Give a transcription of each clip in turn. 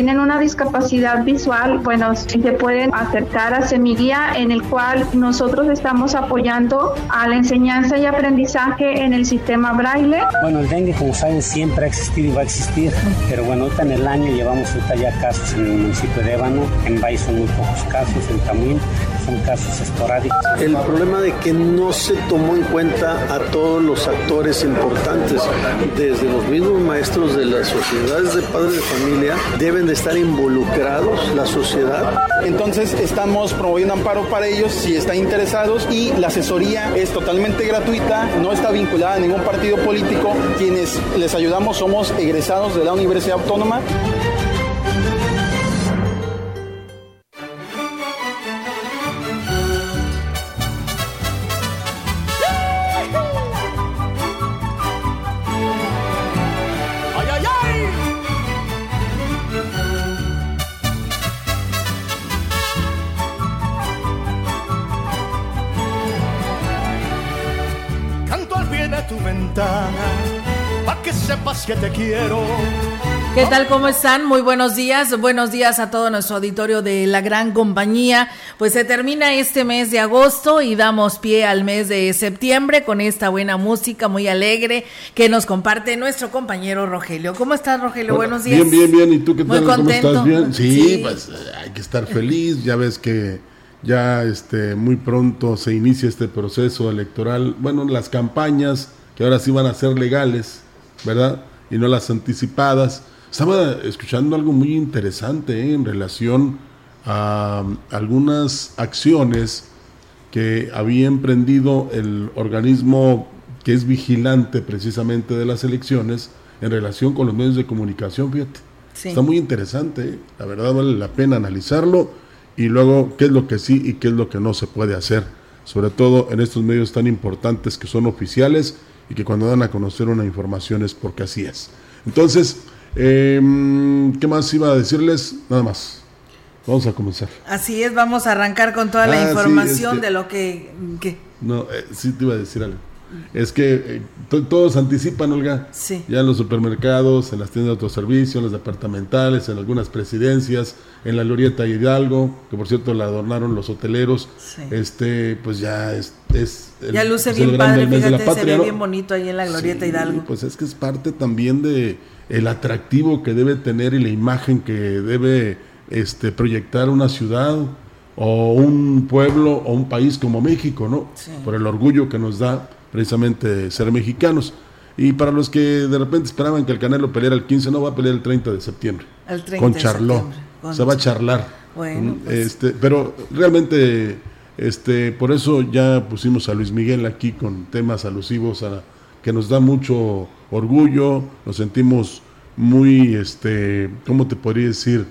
Tienen una discapacidad visual, bueno, se pueden acercar a Semiguía, en el cual nosotros estamos apoyando a la enseñanza y aprendizaje en el sistema braille. Bueno, el dengue, como saben, siempre ha existido y va a existir, pero bueno, ahorita en el año llevamos ahorita ya casos en el municipio de Ébano, en Valle son muy pocos casos, en Tamuín son casos esporádicos. El problema de que no se tomó en cuenta a todos los actores importantes, desde los mismos maestros de las sociedades de padres de familia, deben de estar involucrados la sociedad. Entonces estamos promoviendo amparo para ellos si están interesados y la asesoría es totalmente gratuita, no está vinculada a ningún partido político. Quienes les ayudamos somos egresados de la Universidad Autónoma. Que te quiero. ¿Qué tal? ¿Cómo están? Muy buenos días. Buenos días a todo nuestro auditorio de la gran compañía. Pues se termina este mes de agosto y damos pie al mes de septiembre con esta buena música muy alegre que nos comparte nuestro compañero Rogelio. ¿Cómo estás, Rogelio? buenos días. Bien, bien, bien. ¿Y tú qué tal? ¿Cómo estás? ¿Bien? Sí, pues eh, hay que estar feliz. Ya ves que ya este muy pronto se inicia este proceso electoral. Bueno, las campañas que ahora sí van a ser legales, ¿verdad? Y no las anticipadas. Estaba escuchando algo muy interesante ¿eh? en relación a algunas acciones que había emprendido el organismo que es vigilante precisamente de las elecciones en relación con los medios de comunicación, fíjate. Está muy interesante, ¿eh? la verdad vale la pena analizarlo y luego qué es lo que sí y qué es lo que no se puede hacer, sobre todo en estos medios tan importantes que son oficiales y que cuando dan a conocer una información es porque así es. Entonces, em, ¿qué más iba a decirles? Nada más. Vamos a comenzar. Así es, vamos a arrancar con toda la ah, información de lo que... No, eh, sí te iba a decir algo. Es que eh, todos anticipan, Olga. Sí. Ya en los supermercados, en las tiendas de autoservicio, en las departamentales, en algunas presidencias, en la Glorieta Hidalgo, que por cierto la adornaron los hoteleros. Este, pues ya es. es ya luce bien padre, fíjate, se ve bien bonito ahí en la Glorieta Hidalgo. Pues es que es parte también de el atractivo que debe tener y la imagen que debe este, proyectar una ciudad o un pueblo o un país como México, ¿no? Por el orgullo que nos da precisamente ser mexicanos. Y para los que de repente esperaban que el Canelo peleara el 15, no va a pelear el 30 de septiembre. El 30 con Charlot. Se va a charlar. Bueno, pues. este, pero realmente este, por eso ya pusimos a Luis Miguel aquí con temas alusivos a que nos da mucho orgullo, nos sentimos muy, este, ¿cómo te podría decir?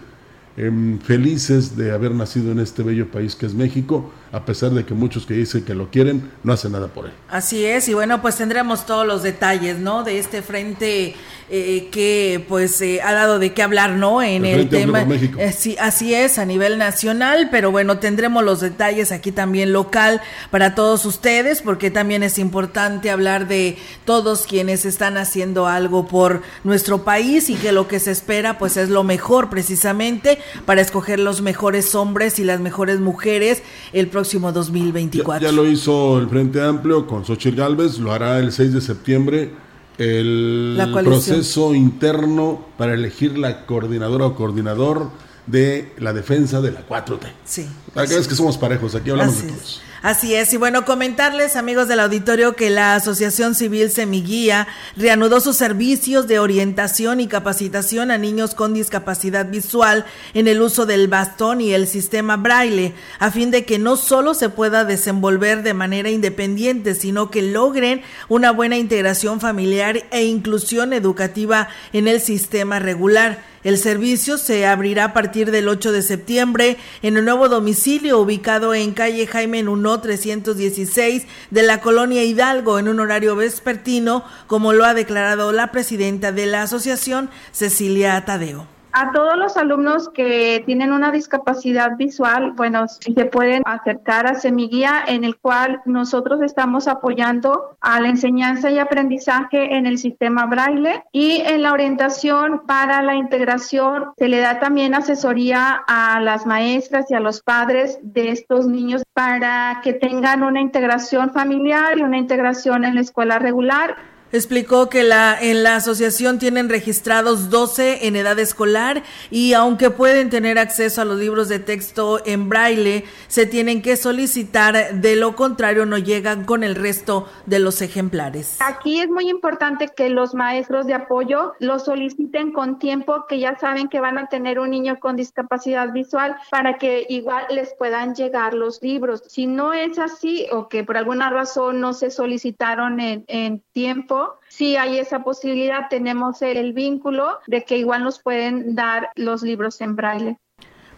Em, felices de haber nacido en este bello país que es México, a pesar de que muchos que dicen que lo quieren no hacen nada por él. Así es, y bueno, pues tendremos todos los detalles, ¿no? De este frente eh, que pues eh, ha dado de qué hablar, ¿no? En el, tema. Eh, sí, así es, a nivel nacional, pero bueno, tendremos los detalles aquí también local para todos ustedes, porque también es importante hablar de todos quienes están haciendo algo por nuestro país y que lo que se espera pues es lo mejor precisamente para escoger los mejores hombres y las mejores mujeres el próximo 2024. Ya, ya lo hizo el Frente Amplio con Xochitl Galvez, lo hará el 6 de septiembre el proceso interno para elegir la coordinadora o coordinador de la defensa de la 4T. Sí. Acá es que somos parejos, aquí hablamos de todos. Así es, y bueno, comentarles, amigos del auditorio, que la Asociación Civil Semiguía reanudó sus servicios de orientación y capacitación a niños con discapacidad visual en el uso del bastón y el sistema braille, a fin de que no solo se pueda desenvolver de manera independiente, sino que logren una buena integración familiar e inclusión educativa en el sistema regular. El servicio se abrirá a partir del 8 de septiembre en un nuevo domicilio ubicado en calle Jaime Nuno 316 de la colonia Hidalgo en un horario vespertino, como lo ha declarado la presidenta de la asociación, Cecilia Tadeo. A todos los alumnos que tienen una discapacidad visual, bueno, se pueden acercar a Semiguía, en el cual nosotros estamos apoyando a la enseñanza y aprendizaje en el sistema braille y en la orientación para la integración se le da también asesoría a las maestras y a los padres de estos niños para que tengan una integración familiar y una integración en la escuela regular. Explicó que la, en la asociación tienen registrados 12 en edad escolar y aunque pueden tener acceso a los libros de texto en braille, se tienen que solicitar, de lo contrario no llegan con el resto de los ejemplares. Aquí es muy importante que los maestros de apoyo lo soliciten con tiempo, que ya saben que van a tener un niño con discapacidad visual para que igual les puedan llegar los libros. Si no es así o que por alguna razón no se solicitaron en, en tiempo, si hay esa posibilidad, tenemos el vínculo de que igual nos pueden dar los libros en braille.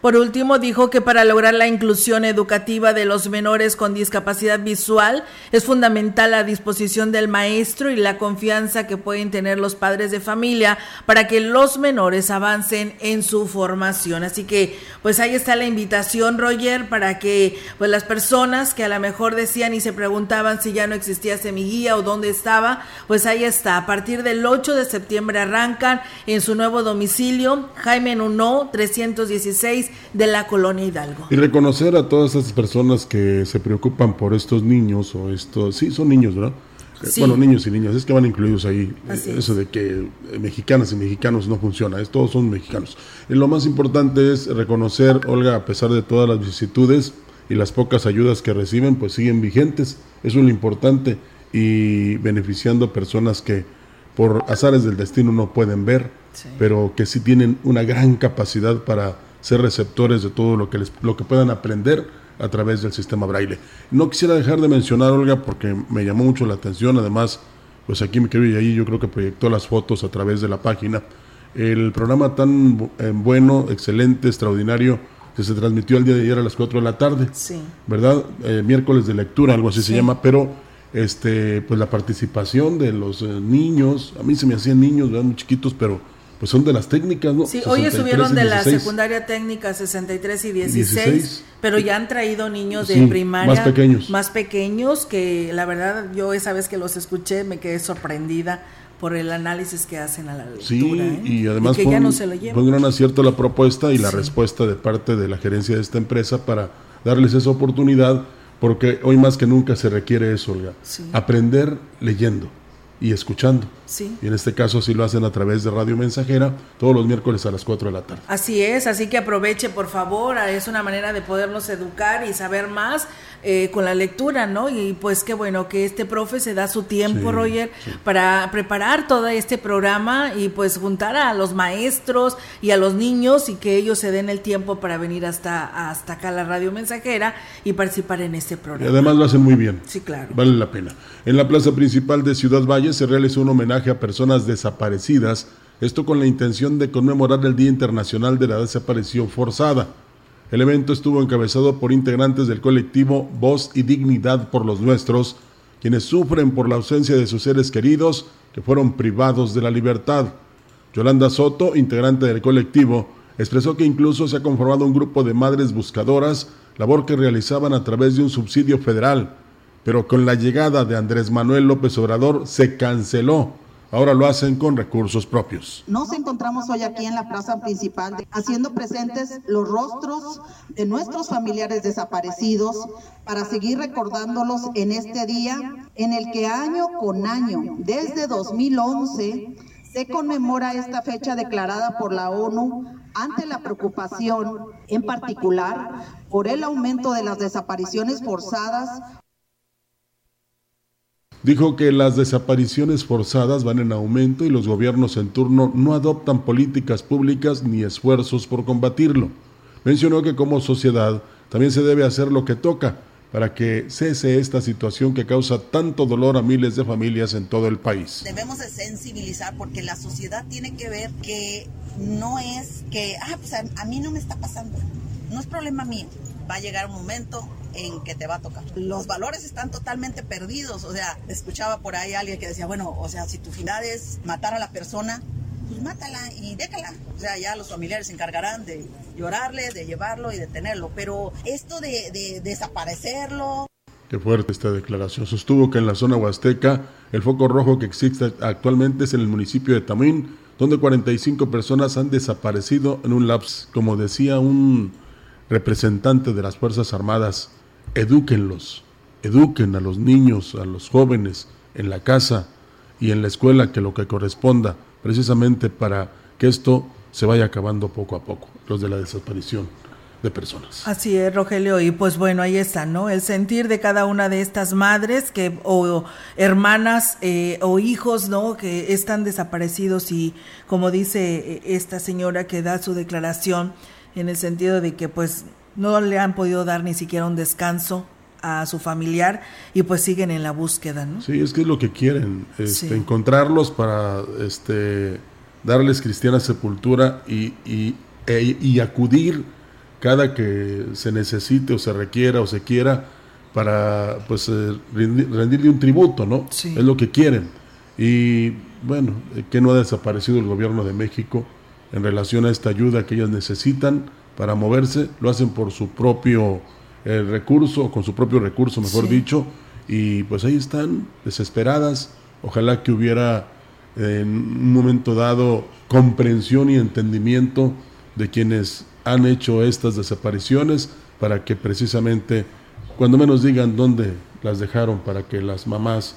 Por último, dijo que para lograr la inclusión educativa de los menores con discapacidad visual es fundamental la disposición del maestro y la confianza que pueden tener los padres de familia para que los menores avancen en su formación. Así que, pues ahí está la invitación, Roger, para que pues las personas que a lo mejor decían y se preguntaban si ya no existía semiguía o dónde estaba, pues ahí está. A partir del 8 de septiembre arrancan en su nuevo domicilio, Jaime Nuno, 316 de la colonia Hidalgo. Y reconocer a todas esas personas que se preocupan por estos niños o estos, sí, son niños, ¿verdad? Eh, bueno, niños y niñas, es que van incluidos ahí. Eh, eso de que eh, mexicanas y mexicanos no funciona, es, todos son mexicanos. Y lo más importante es reconocer, Olga, a pesar de todas las vicisitudes y las pocas ayudas que reciben, pues siguen vigentes. Eso es lo importante y beneficiando personas que por azares del destino no pueden ver, pero que sí tienen una gran capacidad para ser receptores de todo lo que, les, lo que puedan aprender a través del sistema braille. No quisiera dejar de mencionar, Olga, porque me llamó mucho la atención, además, pues aquí me quedo y ahí yo creo que proyectó las fotos a través de la página. El programa tan eh, bueno, excelente, extraordinario, que se transmitió el día de ayer a las 4 de la tarde, sí. ¿verdad? Eh, miércoles de lectura, algo así se llama, pero este, pues la participación de los eh, niños, a mí se me hacían niños, ¿verdad? Muy chiquitos, pero pues son de las técnicas, ¿no? Sí, hoy estuvieron de la secundaria técnica 63 y 16, pero ya han traído niños de primaria más pequeños. más pequeños que la verdad yo esa vez que los escuché me quedé sorprendida por el análisis que hacen a la lectura. Sí, ¿eh? y además fue, un, gran acierto la propuesta y la respuesta de parte de la gerencia de esta empresa para darles esa oportunidad, porque hoy más que nunca se requiere eso, Olga. Aprender leyendo y escuchando. Sí. Y en este caso sí lo hacen a través de Radio Mensajera todos los miércoles a las 4 de la tarde. Así es, así que aproveche por favor, es una manera de podernos educar y saber más eh, con la lectura, ¿no? Y pues qué bueno que este profe se da su tiempo, Roger, para preparar todo este programa y pues juntar a los maestros y a los niños y que ellos se den el tiempo para venir hasta, hasta acá a la radio mensajera y participar en este programa. Y además lo hacen muy bien. Sí, claro. Vale la pena. En la plaza principal de Ciudad Valle se realizó un homenaje a personas desaparecidas, esto con la intención de conmemorar el Día Internacional de la Desaparición Forzada. El evento estuvo encabezado por integrantes del colectivo Voz y Dignidad por los Nuestros, quienes sufren por la ausencia de sus seres queridos que fueron privados de la libertad. Yolanda Soto, integrante del colectivo, expresó que incluso se ha conformado un grupo de madres buscadoras, labor que realizaban a través de un subsidio federal, pero con la llegada de Andrés Manuel López Obrador se canceló Ahora lo hacen con recursos propios. Nos encontramos hoy aquí en la plaza principal haciendo presentes los rostros de nuestros familiares desaparecidos para seguir recordándolos en este día en el que año con año, desde 2011, se conmemora esta fecha declarada por la ONU ante la preocupación en particular por el aumento de las desapariciones forzadas Dijo que las desapariciones forzadas van en aumento y los gobiernos en turno no adoptan políticas públicas ni esfuerzos por combatirlo. Mencionó que como sociedad también se debe hacer lo que toca para que cese esta situación que causa tanto dolor a miles de familias en todo el país. Debemos de sensibilizar porque la sociedad tiene que ver que no es que, ah, pues a, mí no me está pasando, no es problema mío, va a llegar un momento en que te va a tocar. Los valores están totalmente perdidos. O sea, escuchaba por ahí alguien que decía, bueno, o sea, si tu final es matar a la persona, pues mátala y déjala. O sea, ya los familiares se encargarán de llorarle, de llevarlo y de tenerlo. Pero esto de, de desaparecerlo... Qué fuerte esta declaración. Sostuvo que en la zona huasteca el foco rojo que existe actualmente es en el municipio de Tamín, donde 45 personas han desaparecido en un lapso. Como decía un representante de las Fuerzas Armadas, edúquenlos, eduquen a los niños, a los jóvenes en la casa y en la escuela que lo que corresponda, precisamente para que esto se vaya acabando poco a poco, los de la desaparición de personas. Así es, Rogelio, y pues bueno, ahí está, ¿no? El sentir de cada una de estas madres que o hermanas eh, o hijos, ¿no? Que están desaparecidos y como dice eh, esta señora que da su declaración en el sentido de que pues no le han podido dar ni siquiera un descanso a su familiar y pues siguen en la búsqueda, ¿no? Sí, es que es lo que quieren, este, encontrarlos para este, darles cristiana sepultura y, y, e, y, acudir cada que se necesite o se requiera o se quiera para pues eh, rendirle un tributo, ¿no? Es lo que quieren. Y bueno, que no ha desaparecido el gobierno de México en relación a esta ayuda que ellos necesitan para moverse, lo hacen por su propio eh, recurso, con su propio recurso, mejor dicho, y pues ahí están, desesperadas. Ojalá que hubiera en un momento dado comprensión y entendimiento de quienes han hecho estas desapariciones para que precisamente, cuando menos digan dónde las dejaron, para que las mamás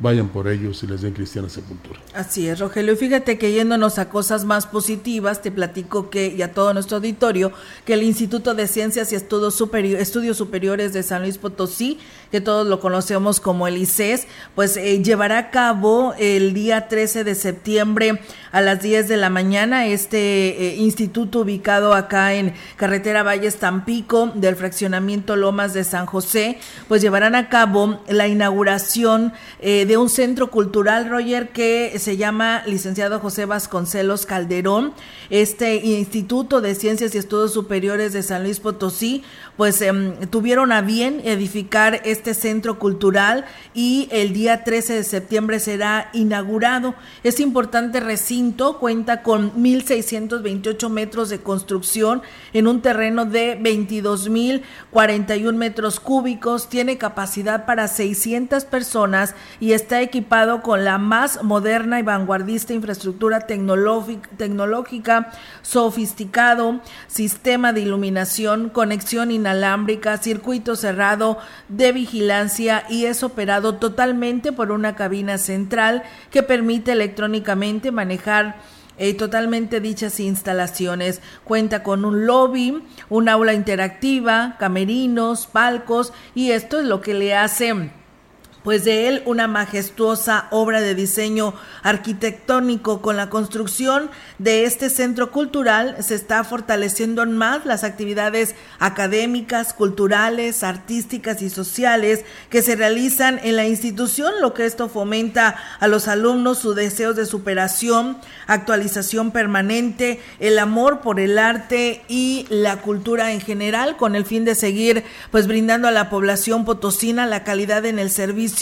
vayan por ellos y les den cristiana sepultura. Así es, Rogelio. Fíjate que yéndonos a cosas más positivas, te platico que, y a todo nuestro auditorio, que el Instituto de Ciencias y Estudios, Estudios Superiores de San Luis Potosí, que todos lo conocemos como el ICES, pues eh, llevará a cabo el día 13 de septiembre a las 10 de la mañana este eh, instituto ubicado acá en Carretera Valles Tampico del fraccionamiento Lomas de San José, pues llevarán a cabo la inauguración eh, de un centro cultural, Roger, que se llama licenciado José Vasconcelos Calderón. Este Instituto de Ciencias y Estudios Superiores de San Luis Potosí, pues em, tuvieron a bien edificar este centro cultural y el día 13 de septiembre será inaugurado. Es importante recinto, cuenta con 1.628 metros de construcción en un terreno de 22.041 metros cúbicos, tiene capacidad para 600 personas y está equipado con la más moderna y vanguardista infraestructura tecnológica, sofisticado, sistema de iluminación, conexión inalámbrica, circuito cerrado de vigilancia y es operado totalmente por una cabina central que permite electrónicamente manejar eh, totalmente dichas instalaciones. Cuenta con un lobby, un aula interactiva, camerinos, palcos y esto es lo que le hace pues de él una majestuosa obra de diseño arquitectónico. Con la construcción de este centro cultural se está fortaleciendo más las actividades académicas, culturales, artísticas y sociales que se realizan en la institución, lo que esto fomenta a los alumnos su deseo de superación, actualización permanente, el amor por el arte y la cultura en general con el fin de seguir pues brindando a la población potosina la calidad en el servicio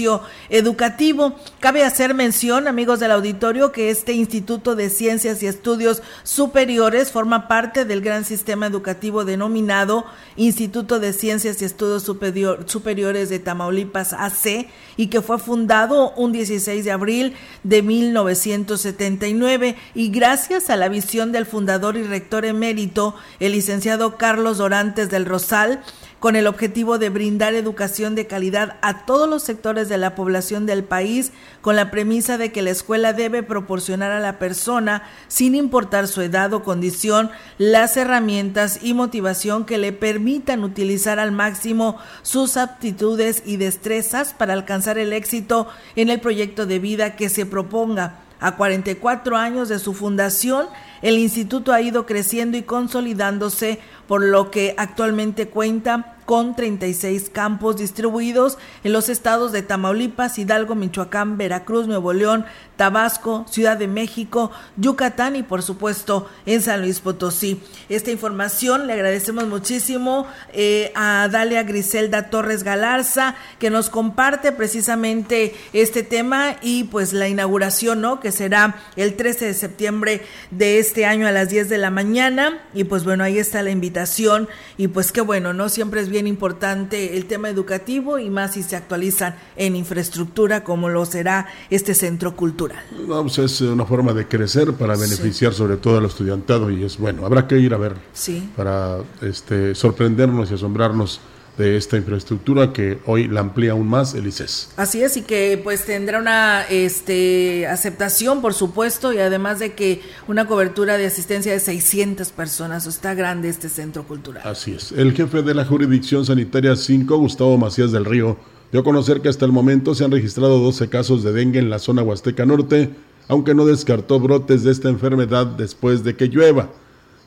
educativo. Cabe hacer mención, amigos del auditorio, que este Instituto de Ciencias y Estudios Superiores forma parte del gran sistema educativo denominado Instituto de Ciencias y Estudios Superiores de Tamaulipas AC y que fue fundado un 16 de abril de 1979 y gracias a la visión del fundador y rector emérito, el licenciado Carlos Dorantes del Rosal, con el objetivo de brindar educación de calidad a todos los sectores de la población del país, con la premisa de que la escuela debe proporcionar a la persona, sin importar su edad o condición, las herramientas y motivación que le permitan utilizar al máximo sus aptitudes y destrezas para alcanzar el éxito en el proyecto de vida que se proponga. A 44 años de su fundación, el instituto ha ido creciendo y consolidándose, por lo que actualmente cuenta con 36 campos distribuidos en los estados de Tamaulipas, Hidalgo, Michoacán, Veracruz, Nuevo León, Tabasco, Ciudad de México, Yucatán y por supuesto en San Luis Potosí. Esta información le agradecemos muchísimo eh, a Dalia Griselda Torres Galarza que nos comparte precisamente este tema y pues la inauguración, ¿no? Que será el 13 de septiembre de este año a las 10 de la mañana y pues bueno, ahí está la invitación y pues qué bueno, ¿no? Siempre es bien importante el tema educativo y más si se actualizan en infraestructura como lo será este centro cultural. No, pues es una forma de crecer para beneficiar sobre todo al estudiantado y es bueno, habrá que ir a ver sí. para este, sorprendernos y asombrarnos de esta infraestructura que hoy la amplía aún más el ICES. Así es, y que pues tendrá una este, aceptación, por supuesto, y además de que una cobertura de asistencia de 600 personas, está grande este centro cultural. Así es. El jefe de la jurisdicción sanitaria 5, Gustavo Macías del Río, dio a conocer que hasta el momento se han registrado 12 casos de dengue en la zona Huasteca Norte, aunque no descartó brotes de esta enfermedad después de que llueva.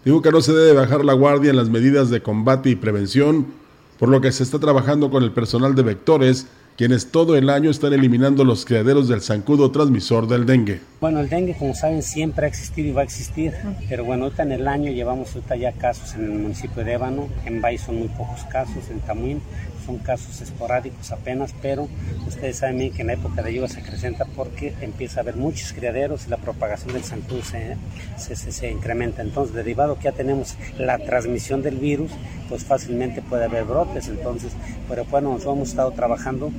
Dijo que no se debe bajar la guardia en las medidas de combate y prevención, por lo que se está trabajando con el personal de vectores, quienes todo el año están eliminando los criaderos del zancudo transmisor del dengue. Bueno, el dengue, como saben, siempre ha existido y va a existir, pero bueno, ahorita en el año llevamos ahorita ya casos en el municipio de Ébano, en Bay son muy pocos casos, en Tamuín son casos esporádicos apenas, pero ustedes saben bien que en la época de lluvia se acrecenta porque empieza a haber muchos criaderos y la propagación del zancudo se, se, incrementa. Entonces, derivado que ya tenemos la transmisión del virus, pues fácilmente puede haber brotes. Entonces, pero bueno, nosotros hemos estado trabajando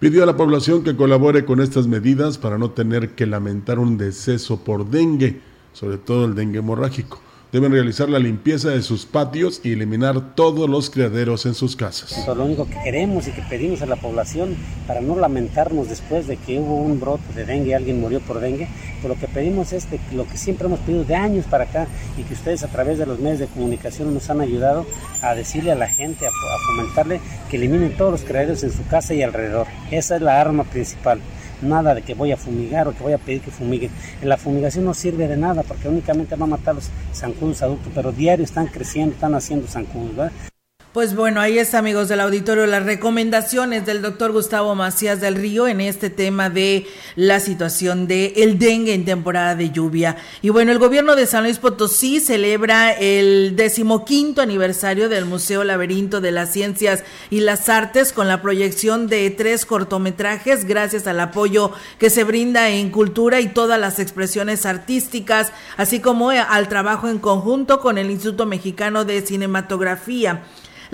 pidió a la población que colabore con estas medidas para no tener que lamentar un deceso por dengue, sobre todo el dengue hemorrágico deben realizar la limpieza de sus patios y eliminar todos los criaderos en sus casas. Lo único que queremos y que pedimos a la población para no lamentarnos después de que hubo un brote de dengue, alguien murió por dengue, lo que pedimos es lo que siempre hemos pedido de años para acá y que ustedes a través de los medios de comunicación nos han ayudado a decirle a la gente, a, a fomentarle que eliminen todos los criaderos en su casa y alrededor. Esa es la arma principal nada de que voy a fumigar o que voy a pedir que fumiguen. La fumigación no sirve de nada porque únicamente va a matar los zancudos adultos, pero diario están creciendo, están haciendo zancudos. Pues bueno, ahí está, amigos del auditorio, las recomendaciones del doctor Gustavo Macías del Río en este tema de la situación de el dengue en temporada de lluvia. Y bueno, el gobierno de San Luis Potosí celebra el decimoquinto aniversario del Museo Laberinto de las Ciencias y las Artes con la proyección de tres cortometrajes gracias al apoyo que se brinda en cultura y todas las expresiones artísticas, así como al trabajo en conjunto con el Instituto Mexicano de Cinematografía.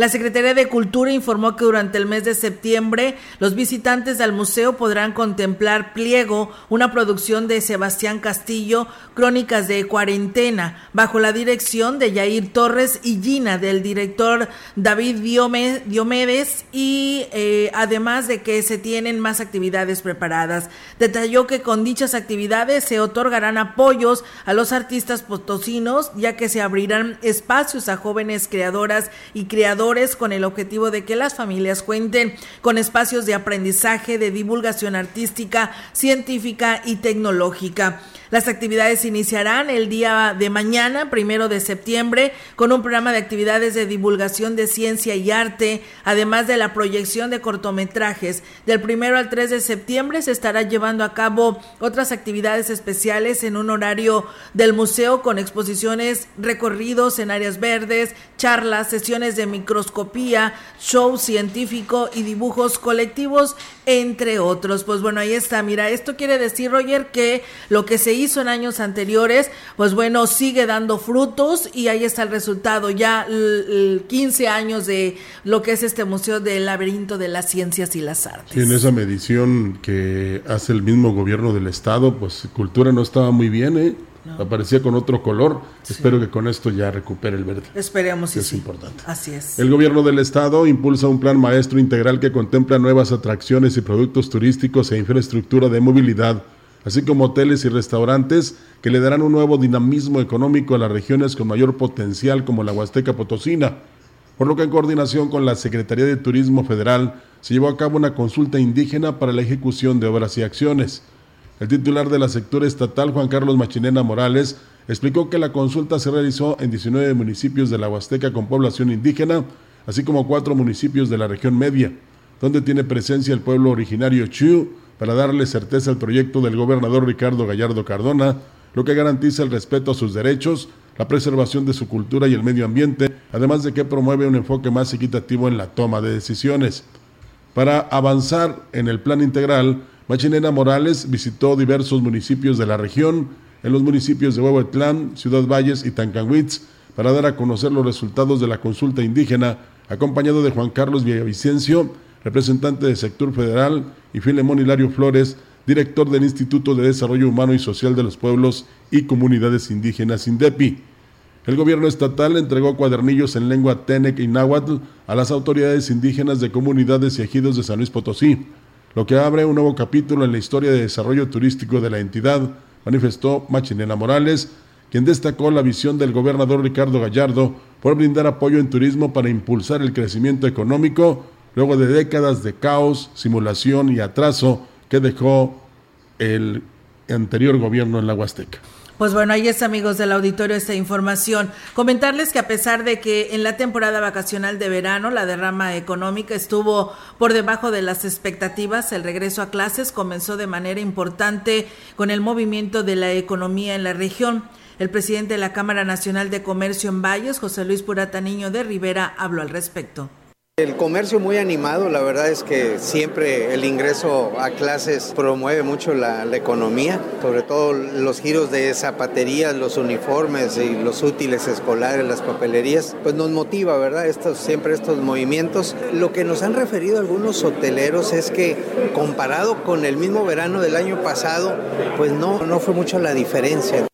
La Secretaría de Cultura informó que durante el mes de septiembre los visitantes al museo podrán contemplar Pliego, una producción de Sebastián Castillo, Crónicas de Cuarentena, bajo la dirección de Yair Torres y Gina, del director David Diomedes, y eh, además de que se tienen más actividades preparadas. Detalló que con dichas actividades se otorgarán apoyos a los artistas potosinos, ya que se abrirán espacios a jóvenes creadoras y creadores con el objetivo de que las familias cuenten con espacios de aprendizaje, de divulgación artística, científica y tecnológica. Las actividades iniciarán el día de mañana, primero de septiembre, con un programa de actividades de divulgación de ciencia y arte, además de la proyección de cortometrajes. Del primero al 3 de septiembre se estará llevando a cabo otras actividades especiales en un horario del museo con exposiciones, recorridos en áreas verdes, charlas, sesiones de microscopía, show científico y dibujos colectivos, entre otros. Pues bueno, ahí está. Mira, esto quiere decir, Roger, que lo que se hizo en años anteriores, pues bueno, sigue dando frutos y ahí está el resultado. Ya 15 años de lo que es este Museo del Laberinto de las Ciencias y las Artes. en esa medición que hace el mismo gobierno del Estado, pues cultura no estaba muy bien, ¿eh? Aparecía con otro color. Espero que con esto ya recupere el verde. Esperemos, sí. Es importante. Así es. El gobierno del estado impulsa un plan maestro integral que contempla nuevas atracciones y productos turísticos e infraestructura de movilidad, así como hoteles y restaurantes que le darán un nuevo dinamismo económico a las regiones con mayor potencial como la Huasteca Potosina. Por lo que en coordinación con la Secretaría de Turismo Federal se llevó a cabo una consulta indígena para la ejecución de obras y acciones. El titular de la sector estatal, Juan Carlos Machinena Morales, explicó que la consulta se realizó en 19 municipios de la Huasteca con población indígena, así como cuatro municipios de la región media, donde tiene presencia el pueblo originario Chiu, para darle certeza al proyecto del gobernador Ricardo Gallardo Cardona, lo que garantiza el respeto a sus derechos, la preservación de su cultura y el medio ambiente, además de que promueve un enfoque más equitativo en la toma de decisiones. Para avanzar en el plan integral, Machinena Morales visitó diversos municipios de la región, en los municipios de Huehuetlán, Ciudad Valles y Tancanwitz, para dar a conocer los resultados de la consulta indígena, acompañado de Juan Carlos Villavicencio, representante del sector federal, y Filemón Hilario Flores, director del Instituto de Desarrollo Humano y Social de los Pueblos y Comunidades Indígenas INDEPI. El gobierno estatal entregó cuadernillos en lengua Tenec y Náhuatl a las autoridades indígenas de comunidades y ejidos de San Luis Potosí, lo que abre un nuevo capítulo en la historia de desarrollo turístico de la entidad, manifestó Machinena Morales, quien destacó la visión del gobernador Ricardo Gallardo por brindar apoyo en turismo para impulsar el crecimiento económico luego de décadas de caos, simulación y atraso que dejó el anterior gobierno en la Huasteca. Pues bueno, ahí es amigos del auditorio esta información. Comentarles que a pesar de que en la temporada vacacional de verano la derrama económica estuvo por debajo de las expectativas, el regreso a clases comenzó de manera importante con el movimiento de la economía en la región. El presidente de la Cámara Nacional de Comercio en Valles, José Luis Purata Niño de Rivera, habló al respecto. El comercio muy animado, la verdad es que siempre el ingreso a clases promueve mucho la, economía, sobre todo los giros de zapaterías, los uniformes y los útiles escolares, las papelerías, pues nos motiva, ¿verdad? Estos, siempre estos movimientos. Lo que nos han referido algunos hoteleros es que comparado con el mismo verano del año pasado, pues no, no fue mucho la diferencia.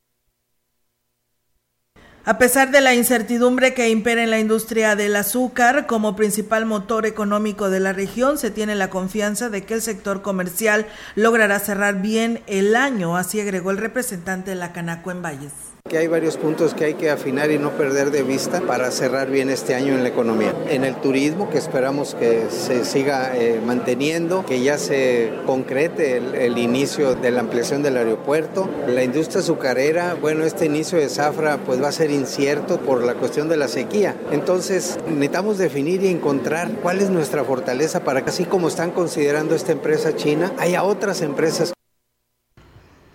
A pesar de la incertidumbre que impera en la industria del azúcar como principal motor económico de la región, se tiene la confianza de que el sector comercial logrará cerrar bien el año, así agregó el representante de la Canaco en Valles que hay varios puntos que hay que afinar y no perder de vista para cerrar bien este año en la economía. En el turismo, que esperamos que se siga eh, manteniendo, que ya se concrete el, inicio de la ampliación del aeropuerto. La industria azucarera, bueno, este inicio de zafra pues va a ser incierto por la cuestión de la sequía. Entonces necesitamos definir y encontrar cuál es nuestra fortaleza para que así como están considerando esta empresa china, haya otras empresas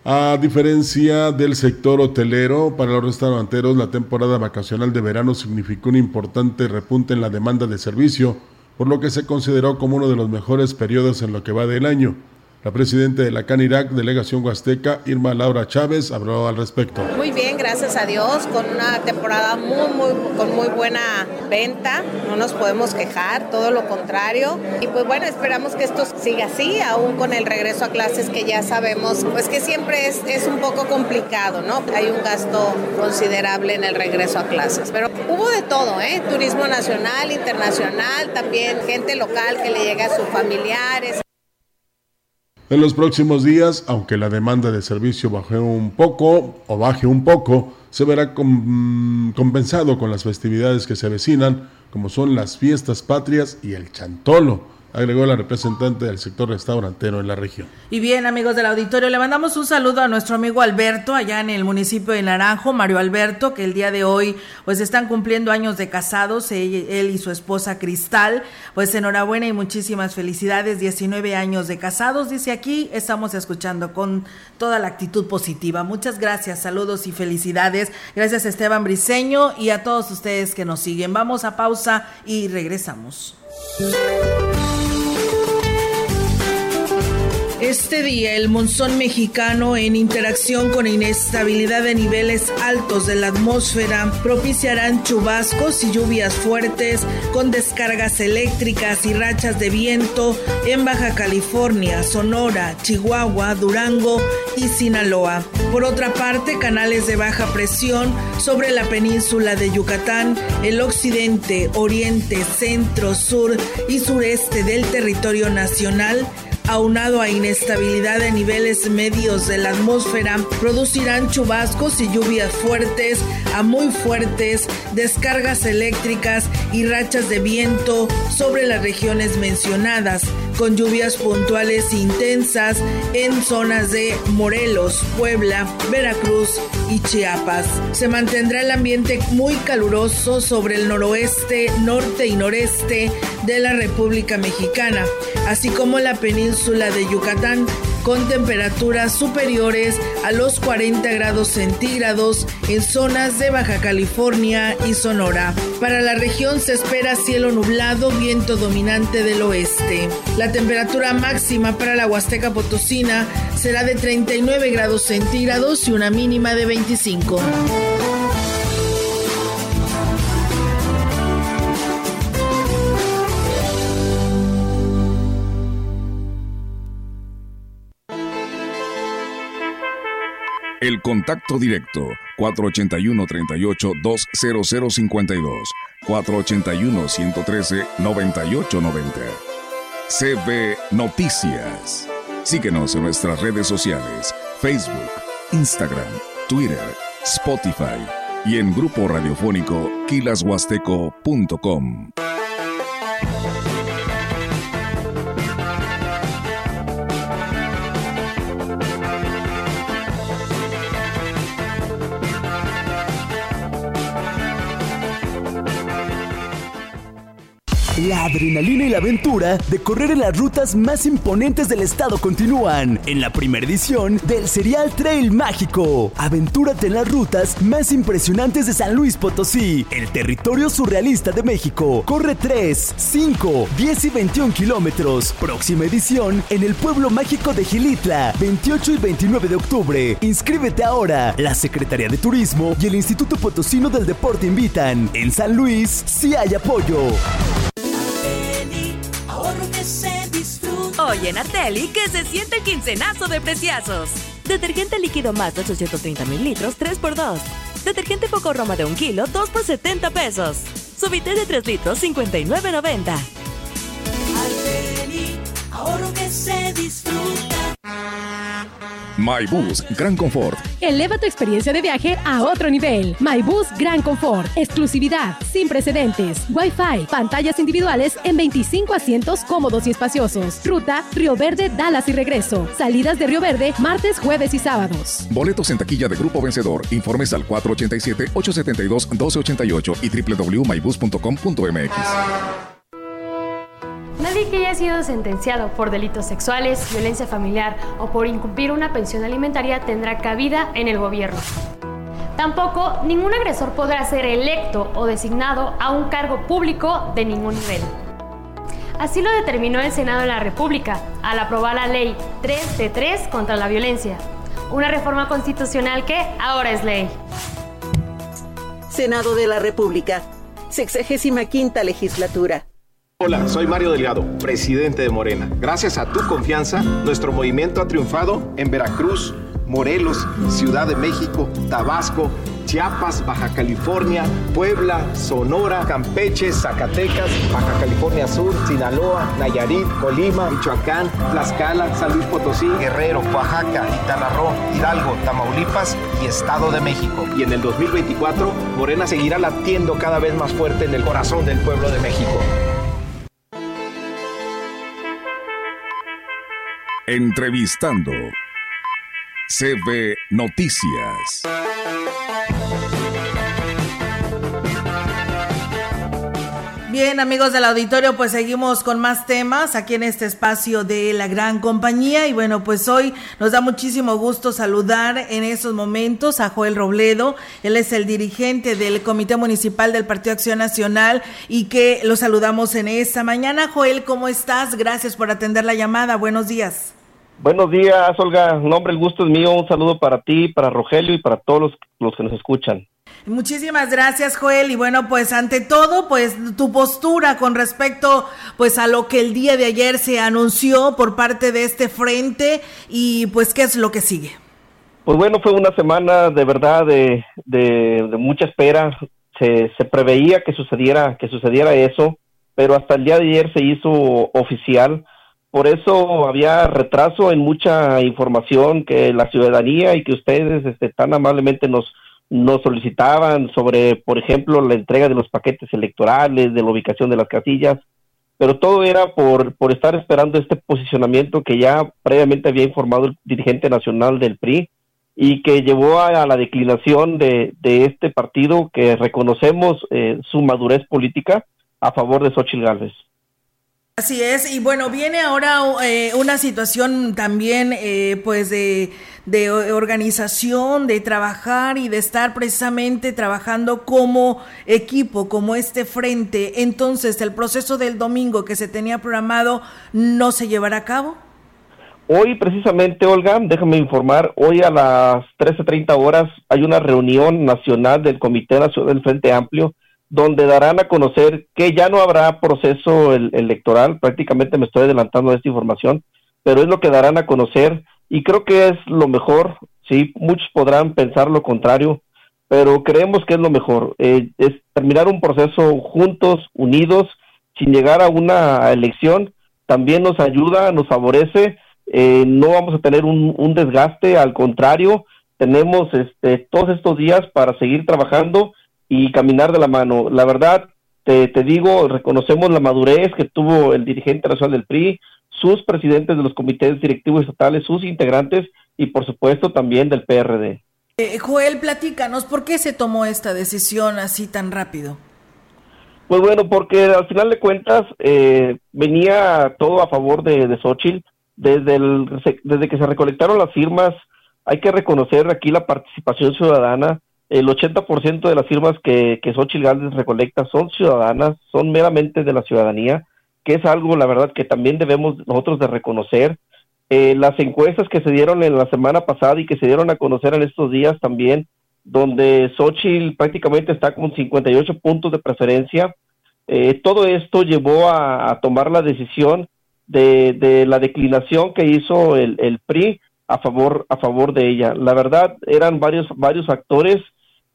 a diferencia del sector hotelero, para los restauranteros la temporada vacacional de verano significó un importante repunte en la demanda de servicio, por lo que se consideró como uno de los mejores periodos en lo que va del año. La presidenta de la CANIRAC, delegación huasteca, Irma Laura Chávez, habló al respecto. Muy bien, gracias a Dios, con una temporada muy, muy, con muy buena venta, no nos podemos quejar, todo lo contrario. Y pues bueno, esperamos que esto siga así, aún con el regreso a clases que ya sabemos, pues que siempre es, es un poco complicado, ¿no? Hay un gasto considerable en el regreso a clases. Pero hubo de todo, ¿eh? Turismo nacional, internacional, también gente local que le llega a sus familiares. En los próximos días, aunque la demanda de servicio baje un poco o baje un poco, se verá compensado con las festividades que se avecinan, como son las fiestas patrias y el chantolo agregó la representante del sector restaurantero en la región. Y bien, amigos del auditorio, le mandamos un saludo a nuestro amigo Alberto, allá en el municipio de Naranjo, Mario Alberto, que el día de hoy pues están cumpliendo años de casados, él, y su esposa Cristal, pues enhorabuena y muchísimas felicidades, 19 años de casados, dice aquí, estamos escuchando con toda la actitud positiva. Muchas gracias, saludos y felicidades. Gracias Esteban Briseño y a todos ustedes que nos siguen. Vamos a pausa y regresamos. Este día el monzón mexicano en interacción con inestabilidad de niveles altos de la atmósfera propiciarán chubascos y lluvias fuertes con descargas eléctricas y rachas de viento en Baja California, Sonora, Chihuahua, Durango y Sinaloa. Por otra parte, canales de baja presión sobre la península de Yucatán, el occidente, oriente, centro, sur y sureste del territorio nacional aunado a inestabilidad de niveles medios de la atmósfera, producirán chubascos y lluvias fuertes a muy fuertes, descargas eléctricas y rachas de viento sobre las regiones mencionadas, con lluvias puntuales intensas en zonas de Morelos, Puebla, Veracruz y Chiapas. Se mantendrá el ambiente muy caluroso sobre el noroeste, norte y noreste de la República Mexicana, así como la península de Yucatán, con temperaturas superiores a los 40 grados centígrados en zonas de Baja California y Sonora. Para la región se espera cielo nublado, viento dominante del oeste. La temperatura máxima para la Huasteca Potosina será de 39 grados centígrados y una mínima de 25. El contacto directo 481-38-20052, 481-113-9890. CB Noticias. Síguenos en nuestras redes sociales, Facebook, Instagram, Twitter, Spotify y en grupo radiofónico kilashuasteco.com. La adrenalina y la aventura de correr en las rutas más imponentes del estado continúan en la primera edición del Serial Trail Mágico. Aventúrate en las rutas más impresionantes de San Luis Potosí, el territorio surrealista de México. Corre 3, 5, 10 y 21 kilómetros. Próxima edición en el pueblo mágico de Gilitla, 28 y 29 de octubre. Inscríbete ahora. La Secretaría de Turismo y el Instituto Potosino del Deporte invitan. En San Luis, sí hay apoyo. Hoy en Arteli, que se siente el quincenazo de preciazos. Detergente líquido más de 830 mil litros, 3x2. Detergente Poco Roma de 1 kilo, 2 por 70 pesos. Subite de 3 litros, 59.90. Arteli, ahorro que se disfruta. MyBus Gran Confort. Eleva tu experiencia de viaje a otro nivel. MyBus Gran Confort. Exclusividad, sin precedentes. Wi-Fi, pantallas individuales en 25 asientos cómodos y espaciosos. Ruta Río Verde, Dallas y regreso. Salidas de Río Verde, martes, jueves y sábados. Boletos en taquilla de Grupo Vencedor. Informes al 487-872-1288 y www.mybus.com.mx. Nadie que haya sido sentenciado por delitos sexuales, violencia familiar o por incumplir una pensión alimentaria tendrá cabida en el gobierno. Tampoco ningún agresor podrá ser electo o designado a un cargo público de ningún nivel. Así lo determinó el Senado de la República al aprobar la Ley 3 de 3 contra la violencia, una reforma constitucional que ahora es ley. Senado de la República, 65 legislatura. Hola, soy Mario Delgado, presidente de Morena. Gracias a tu confianza, nuestro movimiento ha triunfado en Veracruz, Morelos, Ciudad de México, Tabasco, Chiapas, Baja California, Puebla, Sonora, Campeche, Zacatecas, Baja California Sur, Sinaloa, Nayarit, Colima, Michoacán, Tlaxcala, San Luis Potosí, Guerrero, Oaxaca, Quintana Hidalgo, Tamaulipas y Estado de México. Y en el 2024, Morena seguirá latiendo cada vez más fuerte en el corazón del pueblo de México. Entrevistando. CB Noticias. Bien, amigos del auditorio, pues seguimos con más temas aquí en este espacio de la gran compañía. Y bueno, pues hoy nos da muchísimo gusto saludar en estos momentos a Joel Robledo. Él es el dirigente del Comité Municipal del Partido Acción Nacional y que lo saludamos en esta mañana. Joel, ¿cómo estás? Gracias por atender la llamada. Buenos días. Buenos días, Olga. Nombre, el gusto es mío. Un saludo para ti, para Rogelio y para todos los, los que nos escuchan. Muchísimas gracias, Joel. Y bueno, pues ante todo, pues tu postura con respecto pues a lo que el día de ayer se anunció por parte de este frente y pues qué es lo que sigue. Pues bueno, fue una semana de verdad de, de, de mucha espera. Se, se preveía que sucediera, que sucediera eso, pero hasta el día de ayer se hizo oficial por eso había retraso en mucha información que la ciudadanía y que ustedes este, tan amablemente nos, nos solicitaban sobre, por ejemplo, la entrega de los paquetes electorales, de la ubicación de las casillas, pero todo era por, por estar esperando este posicionamiento que ya previamente había informado el dirigente nacional del PRI y que llevó a, la declinación de, de, este partido que reconocemos eh, su madurez política a favor de Xochitl Gálvez. Así es, y bueno, viene ahora eh, una situación también eh, pues de, organización, de trabajar y de estar precisamente trabajando como equipo, como este frente. Entonces, el proceso del domingo que se tenía programado no se llevará a cabo. Hoy precisamente, Olga, déjame informar, hoy a las 13.30 horas hay una reunión nacional del Comité Nacional del Frente Amplio donde darán a conocer que ya no habrá proceso electoral, prácticamente me estoy adelantando de esta información, pero es lo que darán a conocer y creo que es lo mejor, sí, muchos podrán pensar lo contrario, pero creemos que es lo mejor, eh, es terminar un proceso juntos, unidos, sin llegar a una elección, también nos ayuda, nos favorece, eh, no vamos a tener un, un desgaste, al contrario, tenemos este, todos estos días para seguir trabajando y caminar de la mano. La verdad, te, te digo, reconocemos la madurez que tuvo el dirigente nacional del PRI, sus presidentes de los comités directivos estatales, sus integrantes y por supuesto también del PRD. Eh, Joel, platícanos, ¿por qué se tomó esta decisión así tan rápido? Pues bueno, porque al final de cuentas eh, venía todo a favor de, de Xochitl. Desde, el, desde que se recolectaron las firmas, hay que reconocer aquí la participación ciudadana, el 80% de las firmas que, que Xochitl Gálvez recolecta son ciudadanas, son meramente de la ciudadanía, que es algo, la verdad, que también debemos nosotros de reconocer. Eh, las encuestas que se dieron en la semana pasada y que se dieron a conocer en estos días también, donde Xochitl prácticamente está con 58 puntos de preferencia, eh, todo esto llevó a, tomar la decisión de, la declinación que hizo el, el PRI a favor a favor de ella. La verdad eran varios varios factores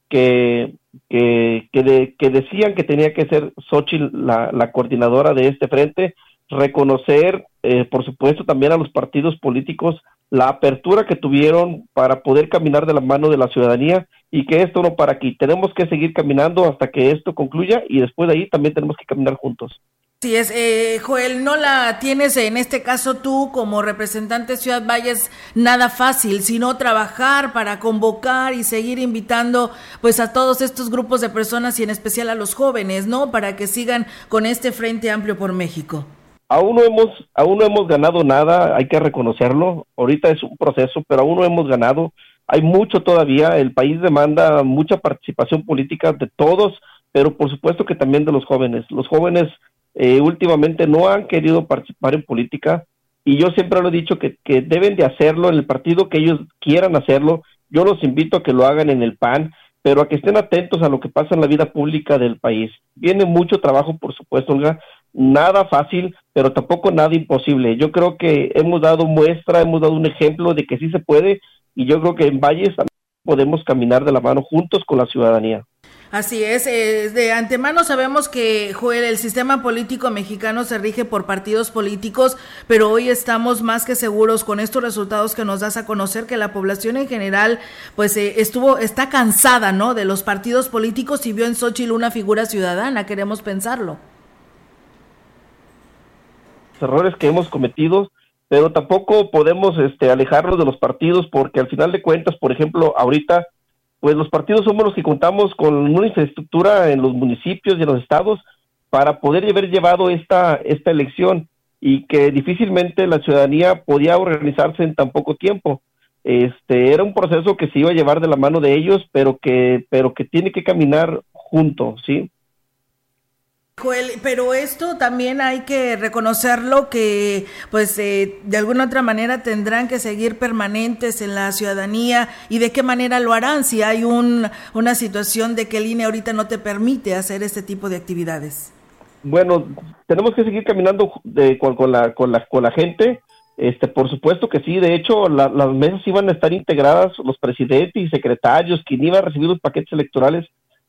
que, que, que, decían que tenía que ser Xochitl la, la coordinadora de este frente, reconocer, eh, por supuesto, también a los partidos políticos la apertura que tuvieron para poder caminar de la mano de la ciudadanía y que esto no para aquí. Tenemos que seguir caminando hasta que esto concluya y después de ahí también tenemos que caminar juntos. Sí, es, eh, Joel, no la tienes en este caso tú como representante de Ciudad Valles nada fácil, sino trabajar para convocar y seguir invitando pues a todos estos grupos de personas y en especial a los jóvenes, ¿no? Para que sigan con este Frente Amplio por México. Aún no hemos, aún no hemos ganado nada, hay que reconocerlo. Ahorita es un proceso, pero aún no hemos ganado. Hay mucho todavía. El país demanda mucha participación política de todos, pero por supuesto que también de los jóvenes. Los jóvenes eh, últimamente no han querido participar en política y yo siempre lo he dicho que, que deben de hacerlo en el partido que ellos quieran hacerlo. Yo los invito a que lo hagan en el PAN, pero a que estén atentos a lo que pasa en la vida pública del país. Viene mucho trabajo, por supuesto, Olga, nada fácil, pero tampoco nada imposible. Yo creo que hemos dado muestra, hemos dado un ejemplo de que sí se puede y yo creo que en Valles podemos caminar de la mano juntos con la ciudadanía. Así es, eh, de antemano sabemos que, Joel, el sistema político mexicano se rige por partidos políticos, pero hoy estamos más que seguros con estos resultados que nos das a conocer que la población en general, pues eh, estuvo, está cansada, ¿no? De los partidos políticos y vio en Xochitl una figura ciudadana, queremos pensarlo. Errores que hemos cometido, pero tampoco podemos este, alejarnos de los partidos porque al final de cuentas, por ejemplo, ahorita pues los partidos somos los que contamos con una infraestructura en los municipios y en los estados para poder haber llevado esta, esta elección y que difícilmente la ciudadanía podía organizarse en tan poco tiempo. Este era un proceso que se iba a llevar de la mano de ellos, pero que pero que tiene que caminar junto, ¿sí? Pero esto también hay que reconocerlo que pues eh, de alguna otra manera tendrán que seguir permanentes en la ciudadanía y de qué manera lo harán si hay un, una situación de que el INE ahorita no te permite hacer este tipo de actividades. Bueno, tenemos que seguir caminando de, con, la, con, la, con la gente. Este, por supuesto que sí, de hecho las mesas iban a estar integradas, los presidentes y secretarios, quien iba a recibir los paquetes electorales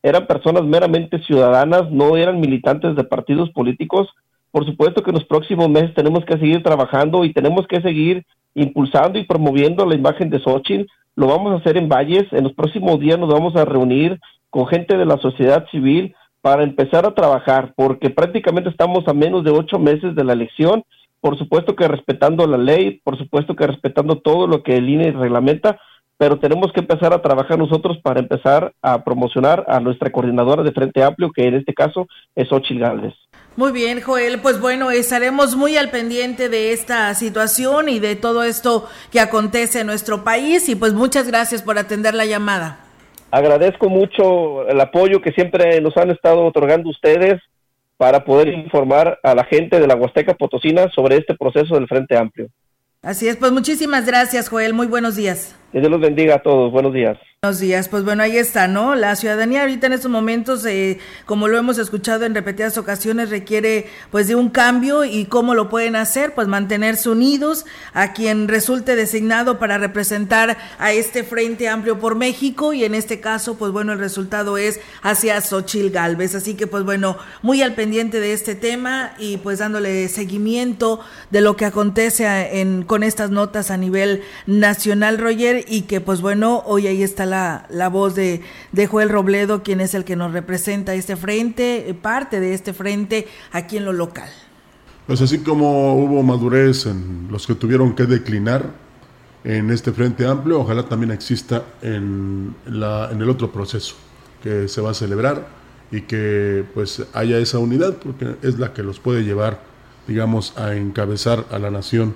eran personas meramente ciudadanas, no eran militantes de partidos políticos. Por supuesto que en los próximos meses tenemos que seguir trabajando y tenemos que seguir impulsando y promoviendo la imagen de Xochitl. Lo vamos a hacer en Valles. En los próximos días nos vamos a reunir con gente de la sociedad civil para empezar a trabajar, porque prácticamente estamos a menos de ocho meses de la elección. Por supuesto que respetando la ley, por supuesto que respetando todo lo que el INE reglamenta, pero tenemos que empezar a trabajar nosotros para empezar a promocionar a nuestra coordinadora de Frente Amplio, que en este caso es Ochil Gálvez. Muy bien, Joel, pues bueno, estaremos muy al pendiente de esta situación y de todo esto que acontece en nuestro país y pues muchas gracias por atender la llamada. Agradezco mucho el apoyo que siempre nos han estado otorgando ustedes para poder informar a la gente de la Huasteca Potosina sobre este proceso del Frente Amplio. Así es, pues muchísimas gracias, Joel. Muy buenos días. Dios los bendiga a todos. Buenos días. Buenos días, pues bueno, ahí está, ¿no? La ciudadanía ahorita en estos momentos, eh, como lo hemos escuchado en repetidas ocasiones, requiere pues de un cambio y cómo lo pueden hacer, pues mantenerse unidos a quien resulte designado para representar a este Frente Amplio por México y en este caso, pues bueno, el resultado es hacia Xochil Galvez, así que pues bueno, muy al pendiente de este tema y pues dándole seguimiento de lo que acontece en, con estas notas a nivel nacional, Roger, y que pues bueno, hoy ahí está la, la voz de, de, Joel Robledo, quien es el que nos representa este frente, eh, parte de este frente aquí en lo local. Pues así como hubo madurez en los que tuvieron que declinar en este frente amplio, ojalá también exista en, la, en el otro proceso que se va a celebrar y que pues haya esa unidad porque es la que los puede llevar digamos a encabezar a la nación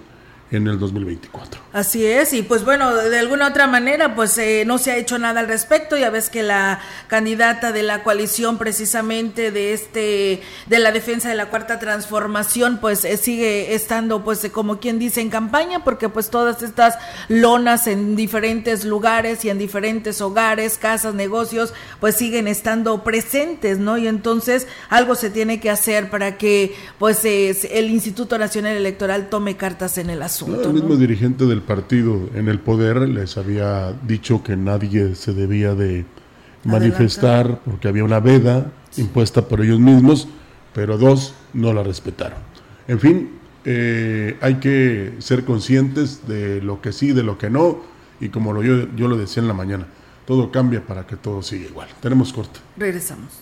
en el 2024. Así es, y pues bueno, de alguna otra manera, pues eh, no se ha hecho nada al respecto. Ya ves que la candidata de la coalición, precisamente de este, de la defensa de la cuarta transformación, pues eh, sigue estando, pues como quien dice, en campaña, porque pues todas estas lonas en diferentes lugares y en diferentes hogares, casas, negocios, pues siguen estando presentes, ¿no? Y entonces algo se tiene que hacer para que, pues, el Instituto Nacional Electoral tome cartas en el asunto el mismo dirigente del partido en el poder les había dicho que nadie se debía de manifestar porque había una veda impuesta por ellos mismos, pero dos no la respetaron. En fin, eh, hay que ser conscientes de lo que sí, de lo que no, y como lo, yo, yo lo decía en la mañana, todo cambia para que todo siga igual. Tenemos corte. Regresamos.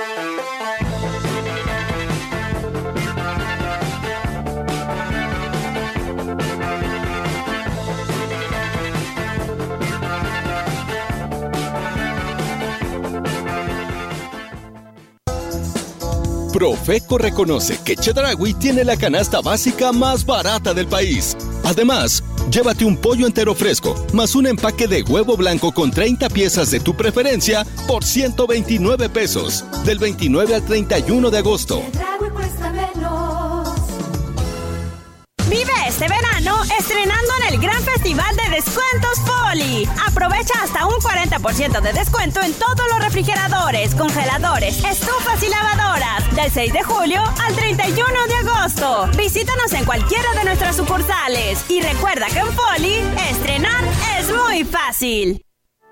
Profeco reconoce que Chedragui tiene la canasta básica más barata del país. Además, llévate un pollo entero fresco, más un empaque de huevo blanco con 30 piezas de tu preferencia por 129 pesos, del 29 al 31 de agosto. Vive este estrenando en el gran festival de descuentos Poli. Aprovecha hasta un 40% de descuento en todos los refrigeradores, congeladores, estufas y lavadoras. Del 6 de julio al 31 de agosto. Visítanos en cualquiera de nuestras sucursales. Y recuerda que en Poli, estrenar es muy fácil.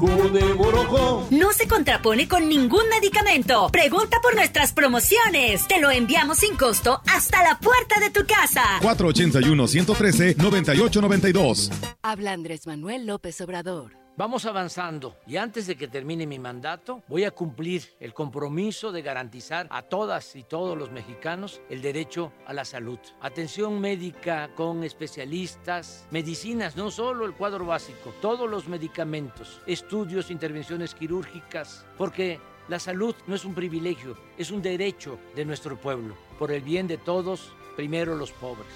Jugo de Borojo. No se contrapone con ningún medicamento. Pregunta por nuestras promociones. Te lo enviamos sin costo hasta la puerta de tu casa. 481-113-9892. Habla Andrés Manuel López Obrador. Vamos avanzando y antes de que termine mi mandato voy a cumplir el compromiso de garantizar a todas y todos los mexicanos el derecho a la salud. Atención médica con especialistas, medicinas, no solo el cuadro básico, todos los medicamentos, estudios, intervenciones quirúrgicas, porque la salud no es un privilegio, es un derecho de nuestro pueblo. Por el bien de todos, primero los pobres.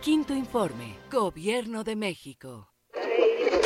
Quinto informe, Gobierno de México.